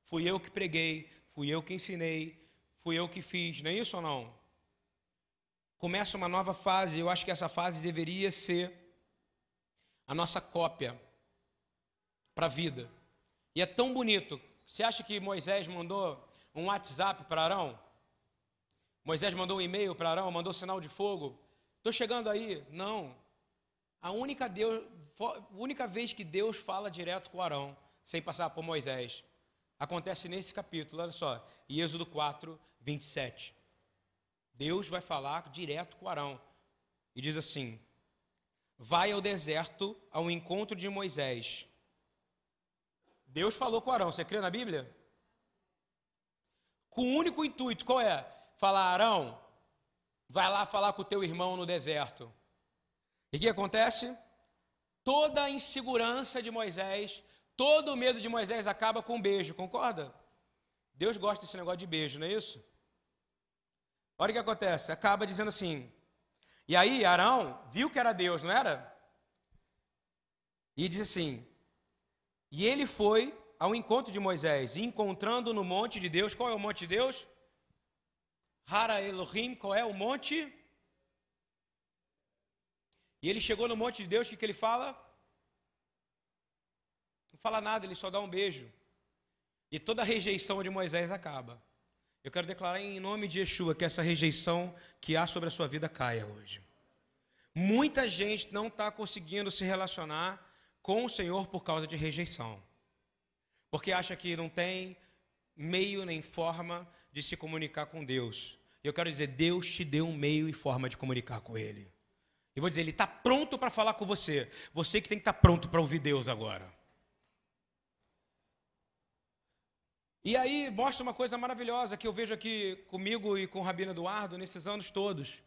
Fui eu que preguei, fui eu que ensinei, fui eu que fiz, não é isso ou não? Começa uma nova fase, eu acho que essa fase deveria ser a nossa cópia para a vida. E é tão bonito. Você acha que Moisés mandou um WhatsApp para Arão? Moisés mandou um e-mail para Arão, mandou sinal de fogo. Estou chegando aí? Não. A única, Deus, única vez que Deus fala direto com Arão, sem passar por Moisés, acontece nesse capítulo, olha só, em Êxodo 4, 27. Deus vai falar direto com Arão e diz assim: Vai ao deserto ao encontro de Moisés. Deus falou com Arão, você crê na Bíblia? Com o único intuito, qual é? Falar, Arão, vai lá falar com o teu irmão no deserto. E o que acontece? Toda a insegurança de Moisés, todo o medo de Moisés acaba com um beijo, concorda? Deus gosta desse negócio de beijo, não é isso? Olha o que acontece, acaba dizendo assim. E aí Arão viu que era Deus, não era? E diz assim: E ele foi ao encontro de Moisés, encontrando no monte de Deus, qual é o monte de Deus? Hara Elohim, qual é o monte? E ele chegou no monte de Deus, o que, que ele fala? Não fala nada, ele só dá um beijo. E toda a rejeição de Moisés acaba. Eu quero declarar em nome de Yeshua que essa rejeição que há sobre a sua vida caia hoje. Muita gente não está conseguindo se relacionar com o Senhor por causa de rejeição. Porque acha que não tem meio nem forma de se comunicar com Deus. Eu quero dizer, Deus te deu um meio e forma de comunicar com Ele. E vou dizer, Ele está pronto para falar com você. Você que tem que estar tá pronto para ouvir Deus agora. E aí mostra uma coisa maravilhosa que eu vejo aqui comigo e com o Rabino Eduardo nesses anos todos.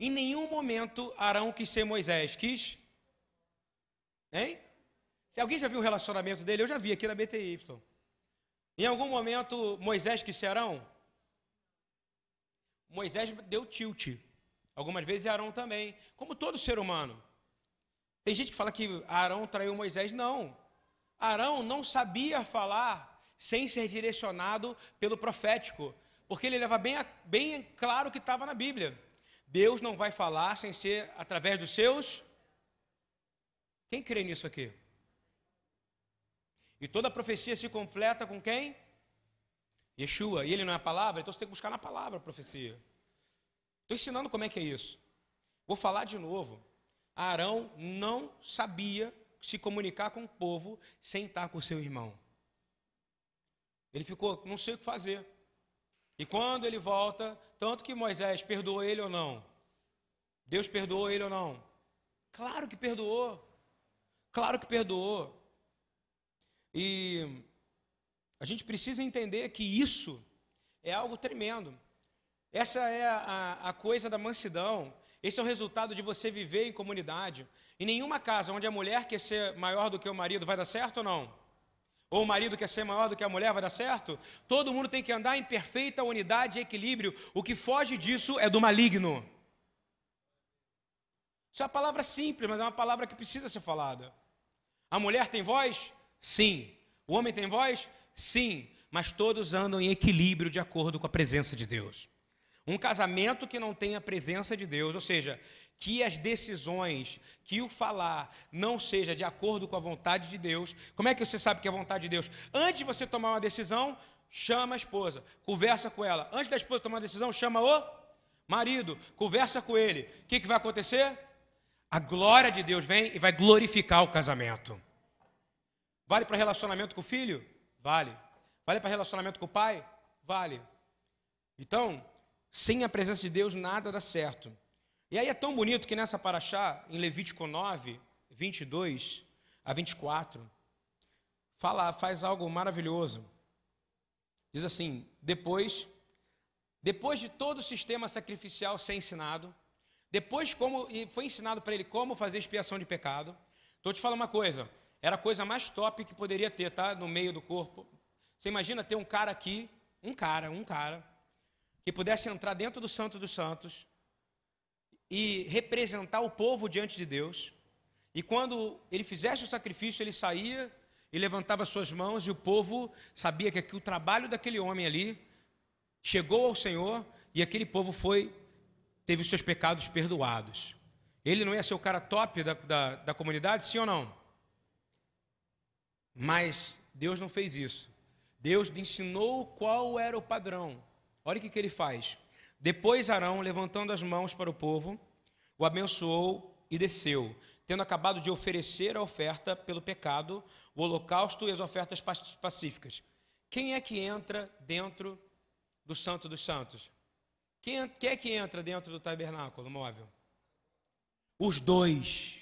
Em nenhum momento Arão quis ser Moisés. Quis? Hein? Se alguém já viu o relacionamento dele, eu já vi aqui na BTY. Em algum momento Moisés ser Arão? Moisés deu tilt. Algumas vezes Arão também. Como todo ser humano. Tem gente que fala que Arão traiu Moisés. Não. Arão não sabia falar sem ser direcionado pelo profético, porque ele leva bem, bem claro o que estava na Bíblia. Deus não vai falar sem ser através dos seus. Quem crê nisso aqui? E toda profecia se completa com quem? Yeshua. E ele não é a palavra, então você tem que buscar na palavra a profecia. Estou ensinando como é que é isso. Vou falar de novo. Arão não sabia se comunicar com o povo sem estar com seu irmão. Ele ficou, não sei o que fazer. E quando ele volta, tanto que Moisés perdoou ele ou não? Deus perdoou ele ou não? Claro que perdoou. Claro que perdoou. E a gente precisa entender que isso é algo tremendo. Essa é a, a, coisa da mansidão. Esse é o resultado de você viver em comunidade. Em nenhuma casa onde a mulher quer ser maior do que o marido, vai dar certo ou não? ou o marido quer ser maior do que a mulher, vai dar certo? Todo mundo tem que andar em perfeita unidade e equilíbrio. O que foge disso é do maligno. Isso é uma palavra simples, mas é uma palavra que precisa ser falada. A mulher tem voz? Sim. O homem tem voz? Sim. Mas todos andam em equilíbrio de acordo com a presença de Deus. Um casamento que não tem a presença de Deus, ou seja, que as decisões, que o falar não seja de acordo com a vontade de Deus. Como é que você sabe que é a vontade de Deus? Antes de você tomar uma decisão, chama a esposa, conversa com ela. Antes da esposa tomar uma decisão, chama o marido, conversa com ele. O que, que vai acontecer? A glória de Deus vem e vai glorificar o casamento. Vale para relacionamento com o filho? Vale. Vale para relacionamento com o pai? Vale. Então, sem a presença de Deus, nada dá certo. E aí é tão bonito que nessa paraxá, em Levítico 9, 22 a 24, fala, faz algo maravilhoso. Diz assim: depois, depois de todo o sistema sacrificial ser ensinado, depois como foi ensinado para ele como fazer expiação de pecado. Estou te falando uma coisa, era a coisa mais top que poderia ter, tá? No meio do corpo. Você imagina ter um cara aqui, um cara, um cara, que pudesse entrar dentro do Santo dos Santos e representar o povo diante de Deus. E quando ele fizesse o sacrifício, ele saía e levantava suas mãos, e o povo sabia que o trabalho daquele homem ali chegou ao Senhor e aquele povo foi, teve seus pecados perdoados. Ele não ia ser o cara top da, da, da comunidade, sim ou não? Mas Deus não fez isso. Deus lhe ensinou qual era o padrão. Olha o que, que ele faz. Depois Arão, levantando as mãos para o povo, o abençoou e desceu, tendo acabado de oferecer a oferta pelo pecado, o holocausto e as ofertas pacíficas. Quem é que entra dentro do Santo dos Santos? Quem, quem é que entra dentro do tabernáculo móvel? Os dois.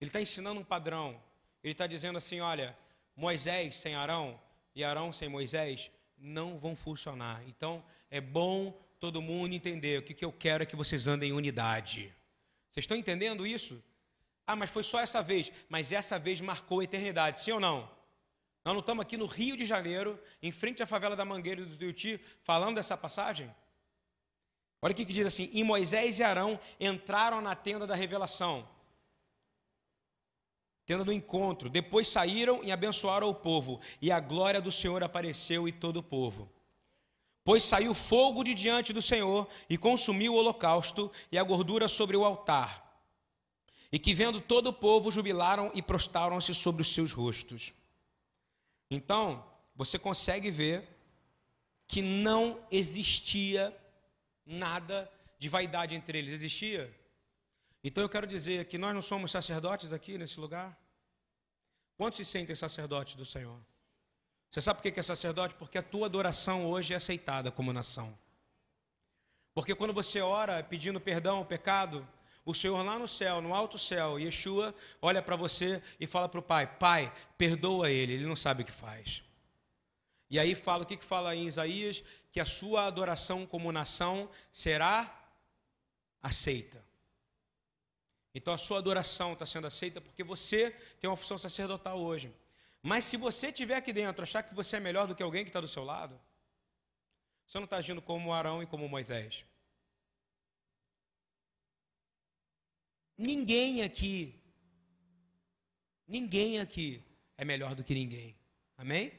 Ele está ensinando um padrão. Ele está dizendo assim: olha, Moisés sem Arão e Arão sem Moisés não vão funcionar. Então é bom todo mundo entender. O que, que eu quero é que vocês andem em unidade. Vocês estão entendendo isso? Ah, mas foi só essa vez. Mas essa vez marcou a eternidade, sim ou não? Nós não estamos aqui no Rio de Janeiro, em frente à favela da Mangueira do Tuiuti, falando dessa passagem? Olha o que diz assim: E Moisés e Arão entraram na tenda da revelação tenda do encontro. Depois saíram e abençoaram o povo, e a glória do Senhor apareceu e todo o povo. Pois saiu fogo de diante do Senhor e consumiu o holocausto e a gordura sobre o altar. E que vendo todo o povo jubilaram e prostaram-se sobre os seus rostos. Então, você consegue ver que não existia nada de vaidade entre eles. Existia? Então eu quero dizer que nós não somos sacerdotes aqui nesse lugar. Quantos se sentem sacerdotes do Senhor? Você sabe por que é sacerdote? Porque a tua adoração hoje é aceitada como nação. Porque quando você ora pedindo perdão ao pecado, o Senhor lá no céu, no alto céu, Yeshua, olha para você e fala para o Pai: Pai, perdoa ele, ele não sabe o que faz. E aí fala, o que, que fala em Isaías? Que a sua adoração como nação será aceita. Então a sua adoração está sendo aceita porque você tem uma função sacerdotal hoje. Mas se você estiver aqui dentro, achar que você é melhor do que alguém que está do seu lado, você não está agindo como Arão e como Moisés. Ninguém aqui, ninguém aqui é melhor do que ninguém. Amém?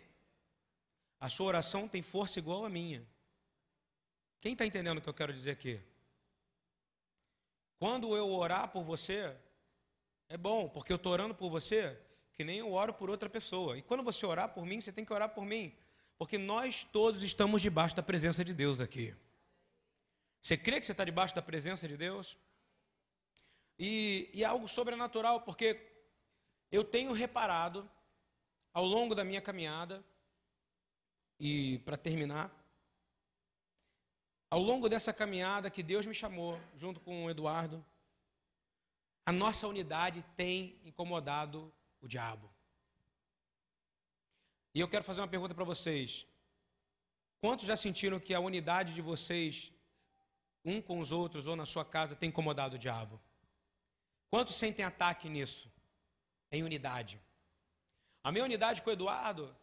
A sua oração tem força igual a minha. Quem está entendendo o que eu quero dizer aqui? Quando eu orar por você, é bom, porque eu estou orando por você, que nem eu oro por outra pessoa. E quando você orar por mim, você tem que orar por mim, porque nós todos estamos debaixo da presença de Deus aqui. Você crê que você está debaixo da presença de Deus? E, e é algo sobrenatural, porque eu tenho reparado ao longo da minha caminhada, e para terminar, ao longo dessa caminhada que Deus me chamou, junto com o Eduardo, a nossa unidade tem incomodado o diabo. E eu quero fazer uma pergunta para vocês. Quantos já sentiram que a unidade de vocês, um com os outros ou na sua casa, tem incomodado o diabo? Quantos sentem ataque nisso? Em unidade. A minha unidade com o Eduardo,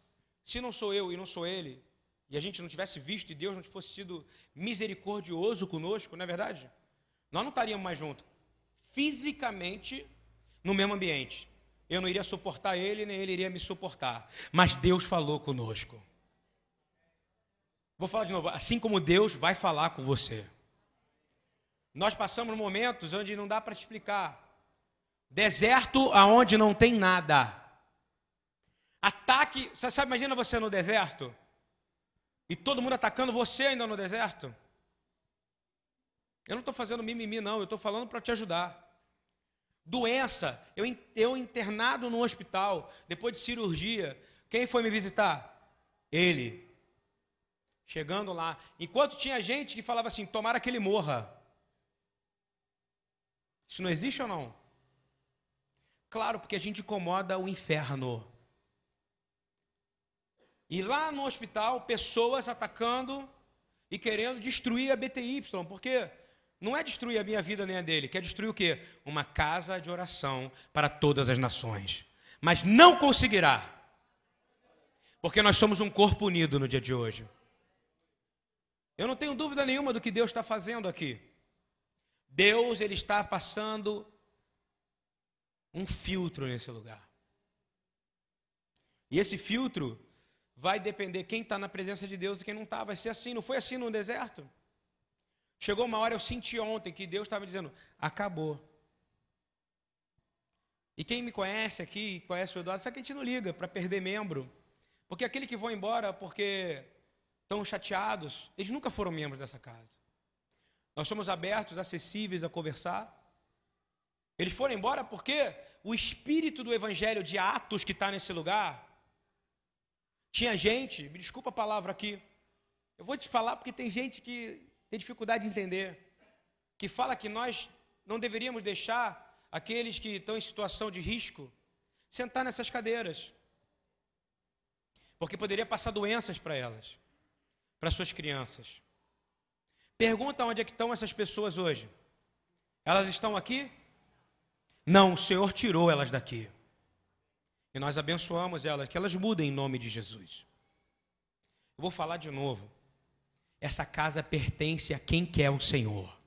se não sou eu e não sou ele, e a gente não tivesse visto e Deus não fosse sido misericordioso conosco, não é verdade? Nós não estaríamos mais juntos. Fisicamente, no mesmo ambiente. Eu não iria suportar ele, nem ele iria me suportar. Mas Deus falou conosco. Vou falar de novo. Assim como Deus vai falar com você. Nós passamos momentos onde não dá para explicar. Deserto aonde não tem nada. Ataque. Você sabe, imagina você no deserto e todo mundo atacando você ainda no deserto? Eu não estou fazendo mimimi, não, eu estou falando para te ajudar. Doença, eu, eu internado no hospital, depois de cirurgia, quem foi me visitar? Ele. Chegando lá, enquanto tinha gente que falava assim: tomara que ele morra. Isso não existe ou não? Claro, porque a gente incomoda o inferno. E lá no hospital, pessoas atacando e querendo destruir a BTY, porque não é destruir a minha vida nem a dele, quer destruir o quê? Uma casa de oração para todas as nações. Mas não conseguirá. Porque nós somos um corpo unido no dia de hoje. Eu não tenho dúvida nenhuma do que Deus está fazendo aqui. Deus, Ele está passando um filtro nesse lugar. E esse filtro vai depender quem está na presença de Deus e quem não está. Vai ser assim. Não foi assim no deserto? Chegou uma hora, eu senti ontem que Deus estava dizendo: acabou. E quem me conhece aqui, conhece o Eduardo, sabe que a gente não liga para perder membro. Porque aquele que vão embora porque estão chateados, eles nunca foram membros dessa casa. Nós somos abertos, acessíveis a conversar. Eles foram embora porque o espírito do evangelho de Atos que está nesse lugar tinha gente, me desculpa a palavra aqui, eu vou te falar porque tem gente que tem dificuldade de entender, que fala que nós não deveríamos deixar aqueles que estão em situação de risco sentar nessas cadeiras, porque poderia passar doenças para elas, para suas crianças. Pergunta onde é que estão essas pessoas hoje. Elas estão aqui? Não, o Senhor tirou elas daqui. E nós abençoamos elas, que elas mudem em nome de Jesus. Eu vou falar de novo. Essa casa pertence a quem quer o Senhor.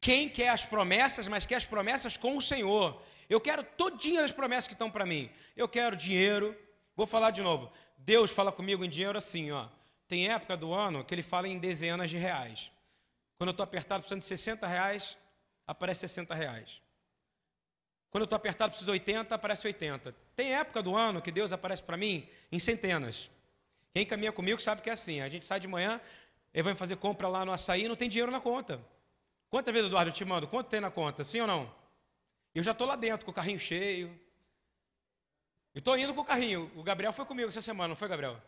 Quem quer as promessas, mas quer as promessas com o Senhor. Eu quero todinhas as promessas que estão para mim. Eu quero dinheiro. Vou falar de novo. Deus fala comigo em dinheiro assim, ó. Tem época do ano que ele fala em dezenas de reais. Quando eu estou apertado precisando de 60 reais, aparece 60 reais. Quando eu estou apertado, preciso de 80, aparece 80. Tem época do ano que Deus aparece para mim em centenas. Quem caminha comigo sabe que é assim. A gente sai de manhã, ele vai fazer compra lá no açaí e não tem dinheiro na conta. Quantas vezes, Eduardo, eu te mando? Quanto tem na conta? Sim ou não? Eu já estou lá dentro com o carrinho cheio. E estou indo com o carrinho. O Gabriel foi comigo essa semana, não foi, Gabriel?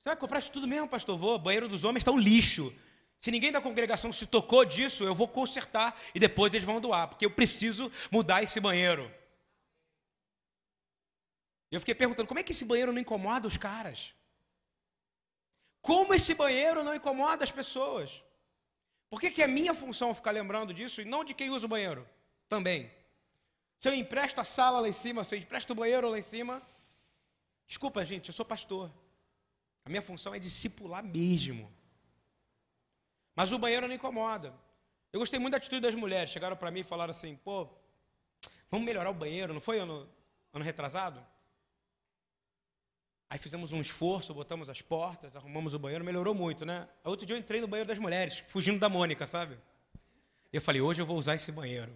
Você vai comprar isso tudo mesmo, pastor? Vou. O banheiro dos homens está um lixo. Se ninguém da congregação se tocou disso, eu vou consertar e depois eles vão doar, porque eu preciso mudar esse banheiro. Eu fiquei perguntando, como é que esse banheiro não incomoda os caras? Como esse banheiro não incomoda as pessoas? Por que, que é minha função ficar lembrando disso e não de quem usa o banheiro? Também. Se eu empresto a sala lá em cima, se eu empresto o banheiro lá em cima, desculpa, gente, eu sou pastor. A minha função é discipular mesmo. Mas o banheiro não incomoda. Eu gostei muito da atitude das mulheres. Chegaram para mim e falaram assim: pô, vamos melhorar o banheiro. Não foi ano, ano retrasado? Aí fizemos um esforço, botamos as portas, arrumamos o banheiro, melhorou muito, né? Outro dia eu entrei no banheiro das mulheres, fugindo da Mônica, sabe? Eu falei, hoje eu vou usar esse banheiro.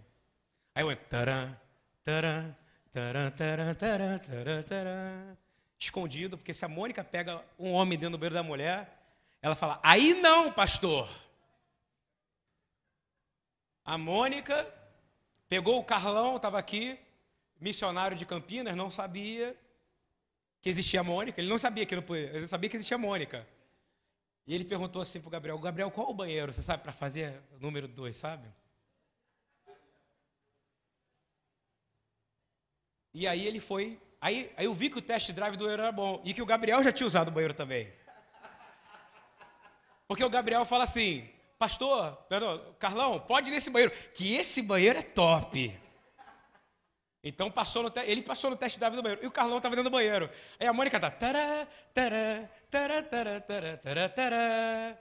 Aí eu entro, taran, taran, taran, taran, taran, taran, taran, escondido, porque se a Mônica pega um homem dentro do banheiro da mulher, ela fala, aí não, pastor. A Mônica pegou o Carlão, estava aqui, missionário de Campinas, não sabia que existia a Mônica, ele não sabia que não, ele não sabia que existia a Mônica. E ele perguntou assim para o Gabriel: Gabriel, qual o banheiro? Você sabe para fazer o número 2, sabe? E aí ele foi. Aí, aí eu vi que o test drive do banheiro era bom e que o Gabriel já tinha usado o banheiro também. Porque o Gabriel fala assim: Pastor, perdão, Carlão, pode ir nesse banheiro, que esse banheiro é top. Então passou no ele passou no teste drive do banheiro. E o Carlão estava dentro do banheiro. Aí a Mônica tá. Tará, tará, tará, tará, tará, tará, tará.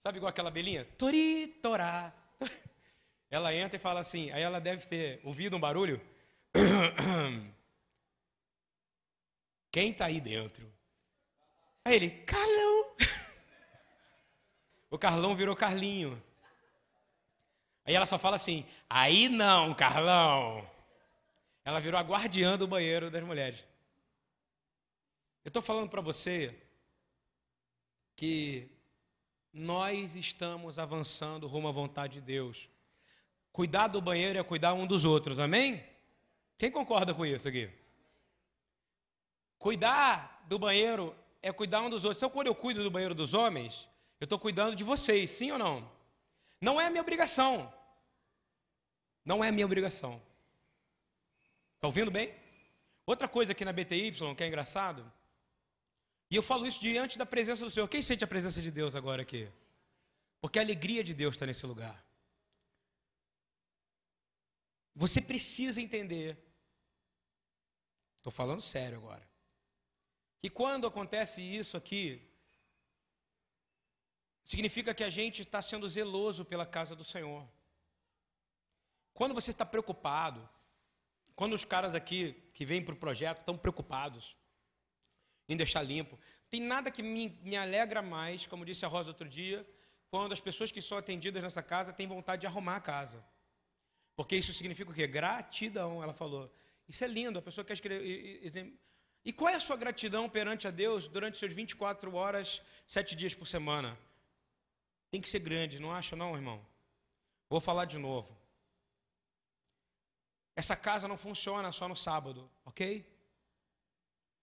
Sabe igual aquela belinha? Tori, torá. Ela entra e fala assim. Aí ela deve ter ouvido um barulho. Quem está aí dentro? Aí ele, Carlão. O Carlão virou Carlinho. Aí ela só fala assim: aí não, Carlão. Ela virou a guardiã do banheiro das mulheres. Eu estou falando para você que nós estamos avançando rumo à vontade de Deus. Cuidar do banheiro é cuidar um dos outros, amém? Quem concorda com isso aqui? Cuidar do banheiro é cuidar um dos outros. Então, quando eu cuido do banheiro dos homens, eu estou cuidando de vocês, sim ou não? Não é minha obrigação. Não é minha obrigação. Está ouvindo bem? Outra coisa aqui na BTY que é engraçado, e eu falo isso diante da presença do Senhor. Quem sente a presença de Deus agora aqui? Porque a alegria de Deus está nesse lugar. Você precisa entender Estou falando sério agora. Que quando acontece isso aqui, significa que a gente está sendo zeloso pela casa do Senhor. Quando você está preocupado, quando os caras aqui que vêm para o projeto estão preocupados em deixar limpo, tem nada que me, me alegra mais, como disse a Rosa outro dia, quando as pessoas que são atendidas nessa casa têm vontade de arrumar a casa. Porque isso significa o quê? Gratidão, ela falou. Isso é lindo, a pessoa quer escrever. E qual é a sua gratidão perante a Deus durante seus 24 horas, 7 dias por semana? Tem que ser grande, não acha não, irmão? Vou falar de novo. Essa casa não funciona só no sábado, ok?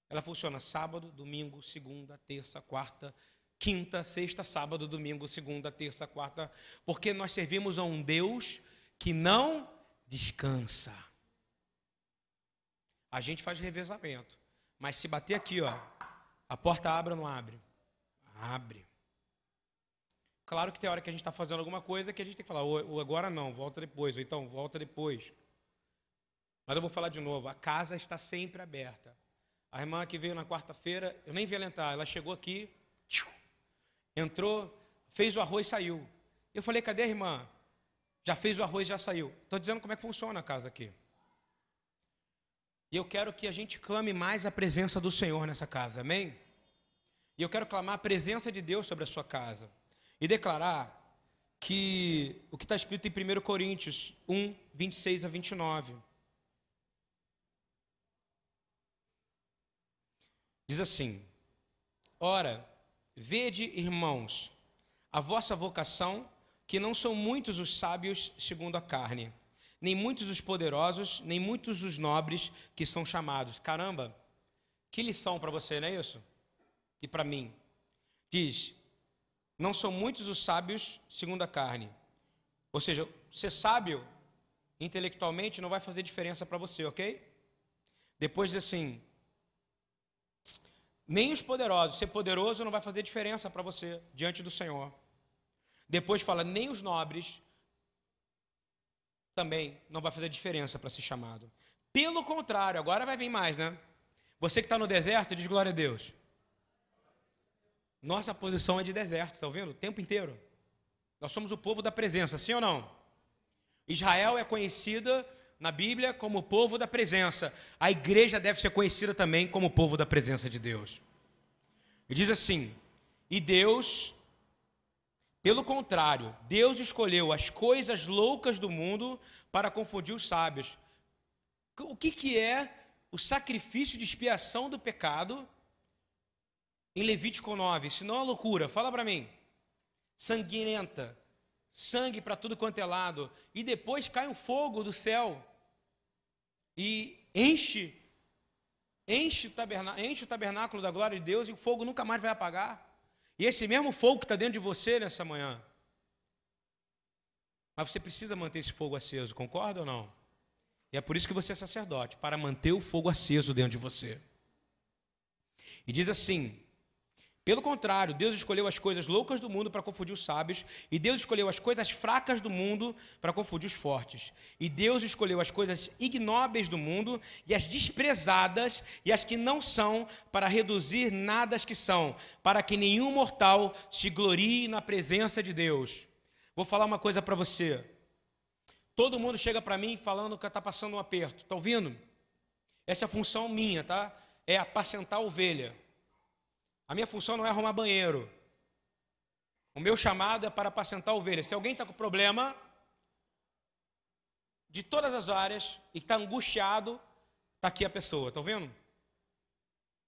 Ela funciona sábado, domingo, segunda, terça, quarta, quinta, sexta, sábado, domingo, segunda, terça, quarta, porque nós servimos a um Deus que não descansa. A gente faz revezamento, mas se bater aqui, ó, a porta abre ou não abre? Abre. Claro que tem hora que a gente está fazendo alguma coisa que a gente tem que falar, ou, agora não, volta depois, ou então volta depois. Mas eu vou falar de novo, a casa está sempre aberta. A irmã que veio na quarta-feira, eu nem vi ela entrar, ela chegou aqui, entrou, fez o arroz e saiu. Eu falei, cadê a irmã? Já fez o arroz já saiu. Estou dizendo como é que funciona a casa aqui. E eu quero que a gente clame mais a presença do Senhor nessa casa, amém? E eu quero clamar a presença de Deus sobre a sua casa. E declarar que o que está escrito em 1 Coríntios 1, 26 a 29. Diz assim: Ora, Vede, irmãos, a vossa vocação, que não são muitos os sábios segundo a carne, nem muitos os poderosos, nem muitos os nobres que são chamados. Caramba, que lição para você, não é isso? E para mim. Diz: não são muitos os sábios segundo a carne. Ou seja, ser sábio intelectualmente não vai fazer diferença para você, ok? Depois diz assim: nem os poderosos. Ser poderoso não vai fazer diferença para você diante do Senhor. Depois fala, nem os nobres também não vai fazer diferença para ser chamado. Pelo contrário, agora vai vir mais, né? Você que está no deserto, diz glória a Deus. Nossa posição é de deserto, está ouvindo? O tempo inteiro. Nós somos o povo da presença, sim ou não? Israel é conhecida na Bíblia como o povo da presença. A igreja deve ser conhecida também como o povo da presença de Deus. E diz assim: E Deus, pelo contrário, Deus escolheu as coisas loucas do mundo para confundir os sábios. O que, que é o sacrifício de expiação do pecado em Levítico 9? Se não é loucura, fala para mim. Sanguinenta, sangue para tudo quanto é lado, e depois cai um fogo do céu e enche enche o, tabernáculo, enche o tabernáculo da glória de Deus e o fogo nunca mais vai apagar. E esse mesmo fogo que está dentro de você nessa manhã. Mas você precisa manter esse fogo aceso, concorda ou não? E é por isso que você é sacerdote, para manter o fogo aceso dentro de você. E diz assim: pelo contrário, Deus escolheu as coisas loucas do mundo para confundir os sábios, e Deus escolheu as coisas fracas do mundo para confundir os fortes. E Deus escolheu as coisas ignóbeis do mundo e as desprezadas e as que não são para reduzir nada as que são, para que nenhum mortal se glorie na presença de Deus. Vou falar uma coisa para você. Todo mundo chega para mim falando que está passando um aperto. Está ouvindo? Essa é a função minha, tá? É apacentar a ovelha. A minha função não é arrumar banheiro. O meu chamado é para apacentar ovelhas. Se alguém está com problema de todas as áreas e está angustiado, está aqui a pessoa. Está ouvindo?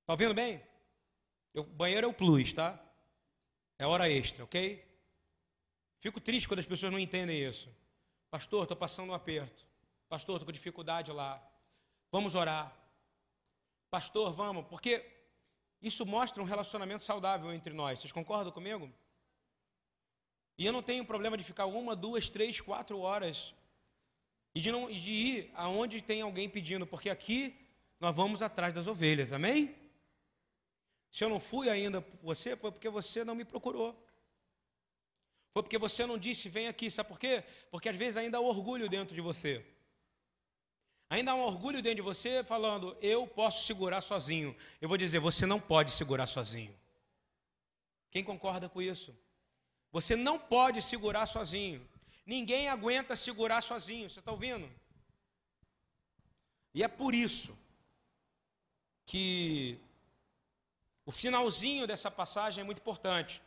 Está ouvindo bem? O banheiro é o plus, tá? É hora extra, ok? Fico triste quando as pessoas não entendem isso. Pastor, estou passando um aperto. Pastor, estou com dificuldade lá. Vamos orar. Pastor, vamos, porque isso mostra um relacionamento saudável entre nós. Vocês concordam comigo? E eu não tenho problema de ficar uma, duas, três, quatro horas e de, não, de ir aonde tem alguém pedindo, porque aqui nós vamos atrás das ovelhas, amém? Se eu não fui ainda por você, foi porque você não me procurou. Foi porque você não disse, vem aqui, sabe por quê? Porque às vezes ainda há orgulho dentro de você. Ainda há um orgulho dentro de você falando, eu posso segurar sozinho. Eu vou dizer, você não pode segurar sozinho. Quem concorda com isso? Você não pode segurar sozinho. Ninguém aguenta segurar sozinho. Você está ouvindo? E é por isso que o finalzinho dessa passagem é muito importante.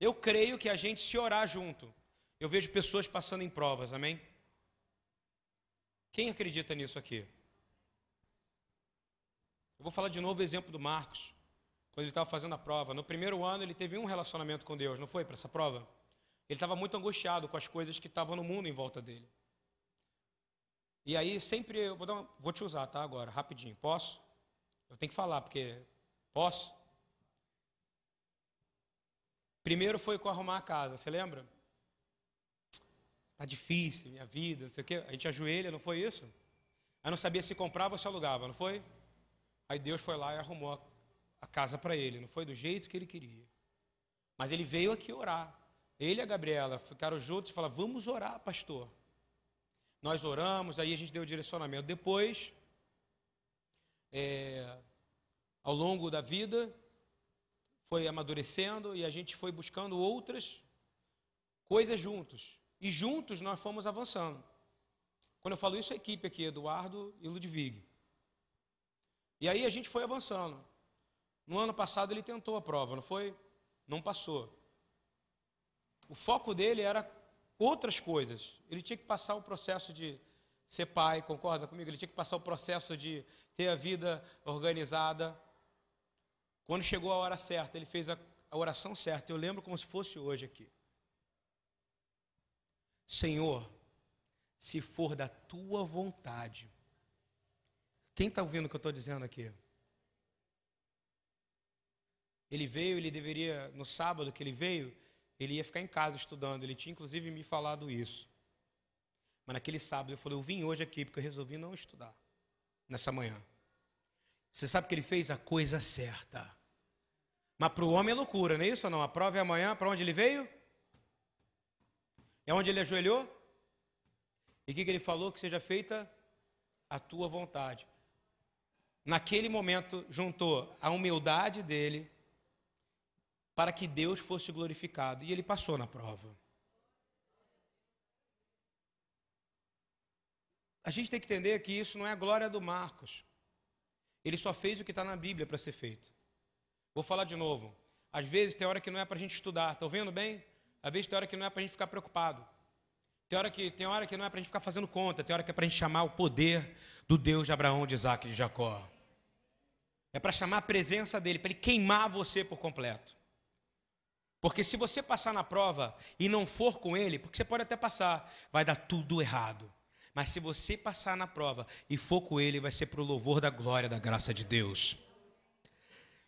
Eu creio que a gente se orar junto. Eu vejo pessoas passando em provas, amém? Quem acredita nisso aqui? Eu vou falar de novo o exemplo do Marcos, quando ele estava fazendo a prova. No primeiro ano, ele teve um relacionamento com Deus, não foi para essa prova? Ele estava muito angustiado com as coisas que estavam no mundo em volta dele. E aí, sempre, eu vou, uma, vou te usar, tá? Agora, rapidinho. Posso? Eu tenho que falar, porque. Posso? Primeiro foi com arrumar a casa, você lembra? Tá difícil, minha vida, não sei o quê. A gente ajoelha, não foi isso? Aí não sabia se comprava ou se alugava, não foi? Aí Deus foi lá e arrumou a casa para ele, não foi do jeito que ele queria. Mas ele veio aqui orar. Ele e a Gabriela ficaram juntos e falaram: Vamos orar, pastor. Nós oramos, aí a gente deu o direcionamento. Depois, é, ao longo da vida, foi amadurecendo e a gente foi buscando outras coisas juntos. E juntos nós fomos avançando. Quando eu falo isso, a equipe aqui, Eduardo e Ludwig. E aí a gente foi avançando. No ano passado ele tentou a prova, não foi? Não passou. O foco dele era outras coisas. Ele tinha que passar o processo de ser pai, concorda comigo? Ele tinha que passar o processo de ter a vida organizada. Quando chegou a hora certa, ele fez a oração certa. Eu lembro como se fosse hoje aqui. Senhor, se for da tua vontade. Quem está ouvindo o que eu estou dizendo aqui? Ele veio, ele deveria, no sábado que ele veio, ele ia ficar em casa estudando. Ele tinha inclusive me falado isso. Mas naquele sábado eu falei, eu vim hoje aqui porque eu resolvi não estudar. Nessa manhã. Você sabe que ele fez a coisa certa. Mas para o homem é loucura, não é isso ou não? A prova é amanhã, para onde ele veio? É onde ele ajoelhou? E o que, que ele falou? Que seja feita a tua vontade. Naquele momento, juntou a humildade dele para que Deus fosse glorificado. E ele passou na prova. A gente tem que entender que isso não é a glória do Marcos. Ele só fez o que está na Bíblia para ser feito. Vou falar de novo. Às vezes tem hora que não é para a gente estudar. Estão vendo bem? Às vezes tem hora que não é para a gente ficar preocupado. Tem hora, que, tem hora que não é para a gente ficar fazendo conta. Tem hora que é para a gente chamar o poder do Deus de Abraão, de Isaac e de Jacó. É para chamar a presença dele, para ele queimar você por completo. Porque se você passar na prova e não for com ele, porque você pode até passar, vai dar tudo errado. Mas se você passar na prova e for com ele, vai ser para o louvor da glória, da graça de Deus.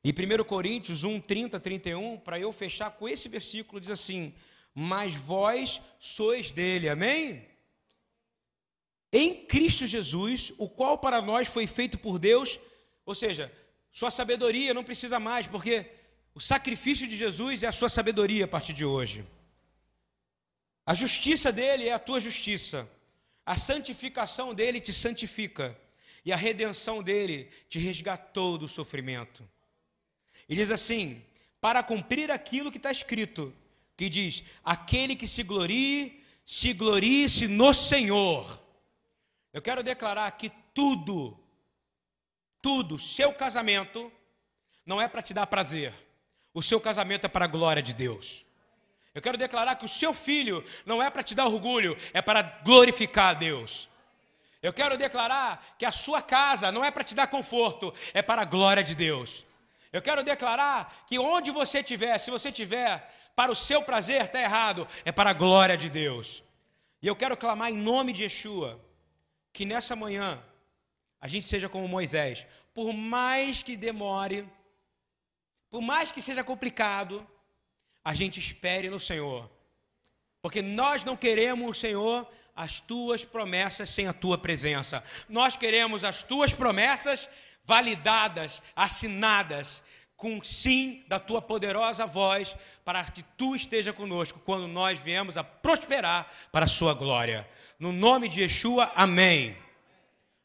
E 1 Coríntios 1, 30, 31, para eu fechar com esse versículo, diz assim: Mas vós sois dele, amém? Em Cristo Jesus, o qual para nós foi feito por Deus, ou seja, sua sabedoria não precisa mais, porque o sacrifício de Jesus é a sua sabedoria a partir de hoje. A justiça dele é a tua justiça. A santificação dele te santifica. E a redenção dele te resgatou do sofrimento. E diz assim: para cumprir aquilo que está escrito, que diz: aquele que se glorie, se glorie-se no Senhor. Eu quero declarar que tudo, tudo, seu casamento, não é para te dar prazer o seu casamento é para a glória de Deus. Eu quero declarar que o seu filho não é para te dar orgulho, é para glorificar a Deus. Eu quero declarar que a sua casa não é para te dar conforto, é para a glória de Deus. Eu quero declarar que onde você estiver, se você estiver para o seu prazer, está errado, é para a glória de Deus. E eu quero clamar em nome de Yeshua, que nessa manhã a gente seja como Moisés, por mais que demore, por mais que seja complicado, a gente espere no Senhor. Porque nós não queremos, Senhor, as tuas promessas sem a tua presença. Nós queremos as tuas promessas validadas, assinadas, com sim da tua poderosa voz, para que tu esteja conosco quando nós viemos a prosperar para a sua glória. No nome de Yeshua, amém.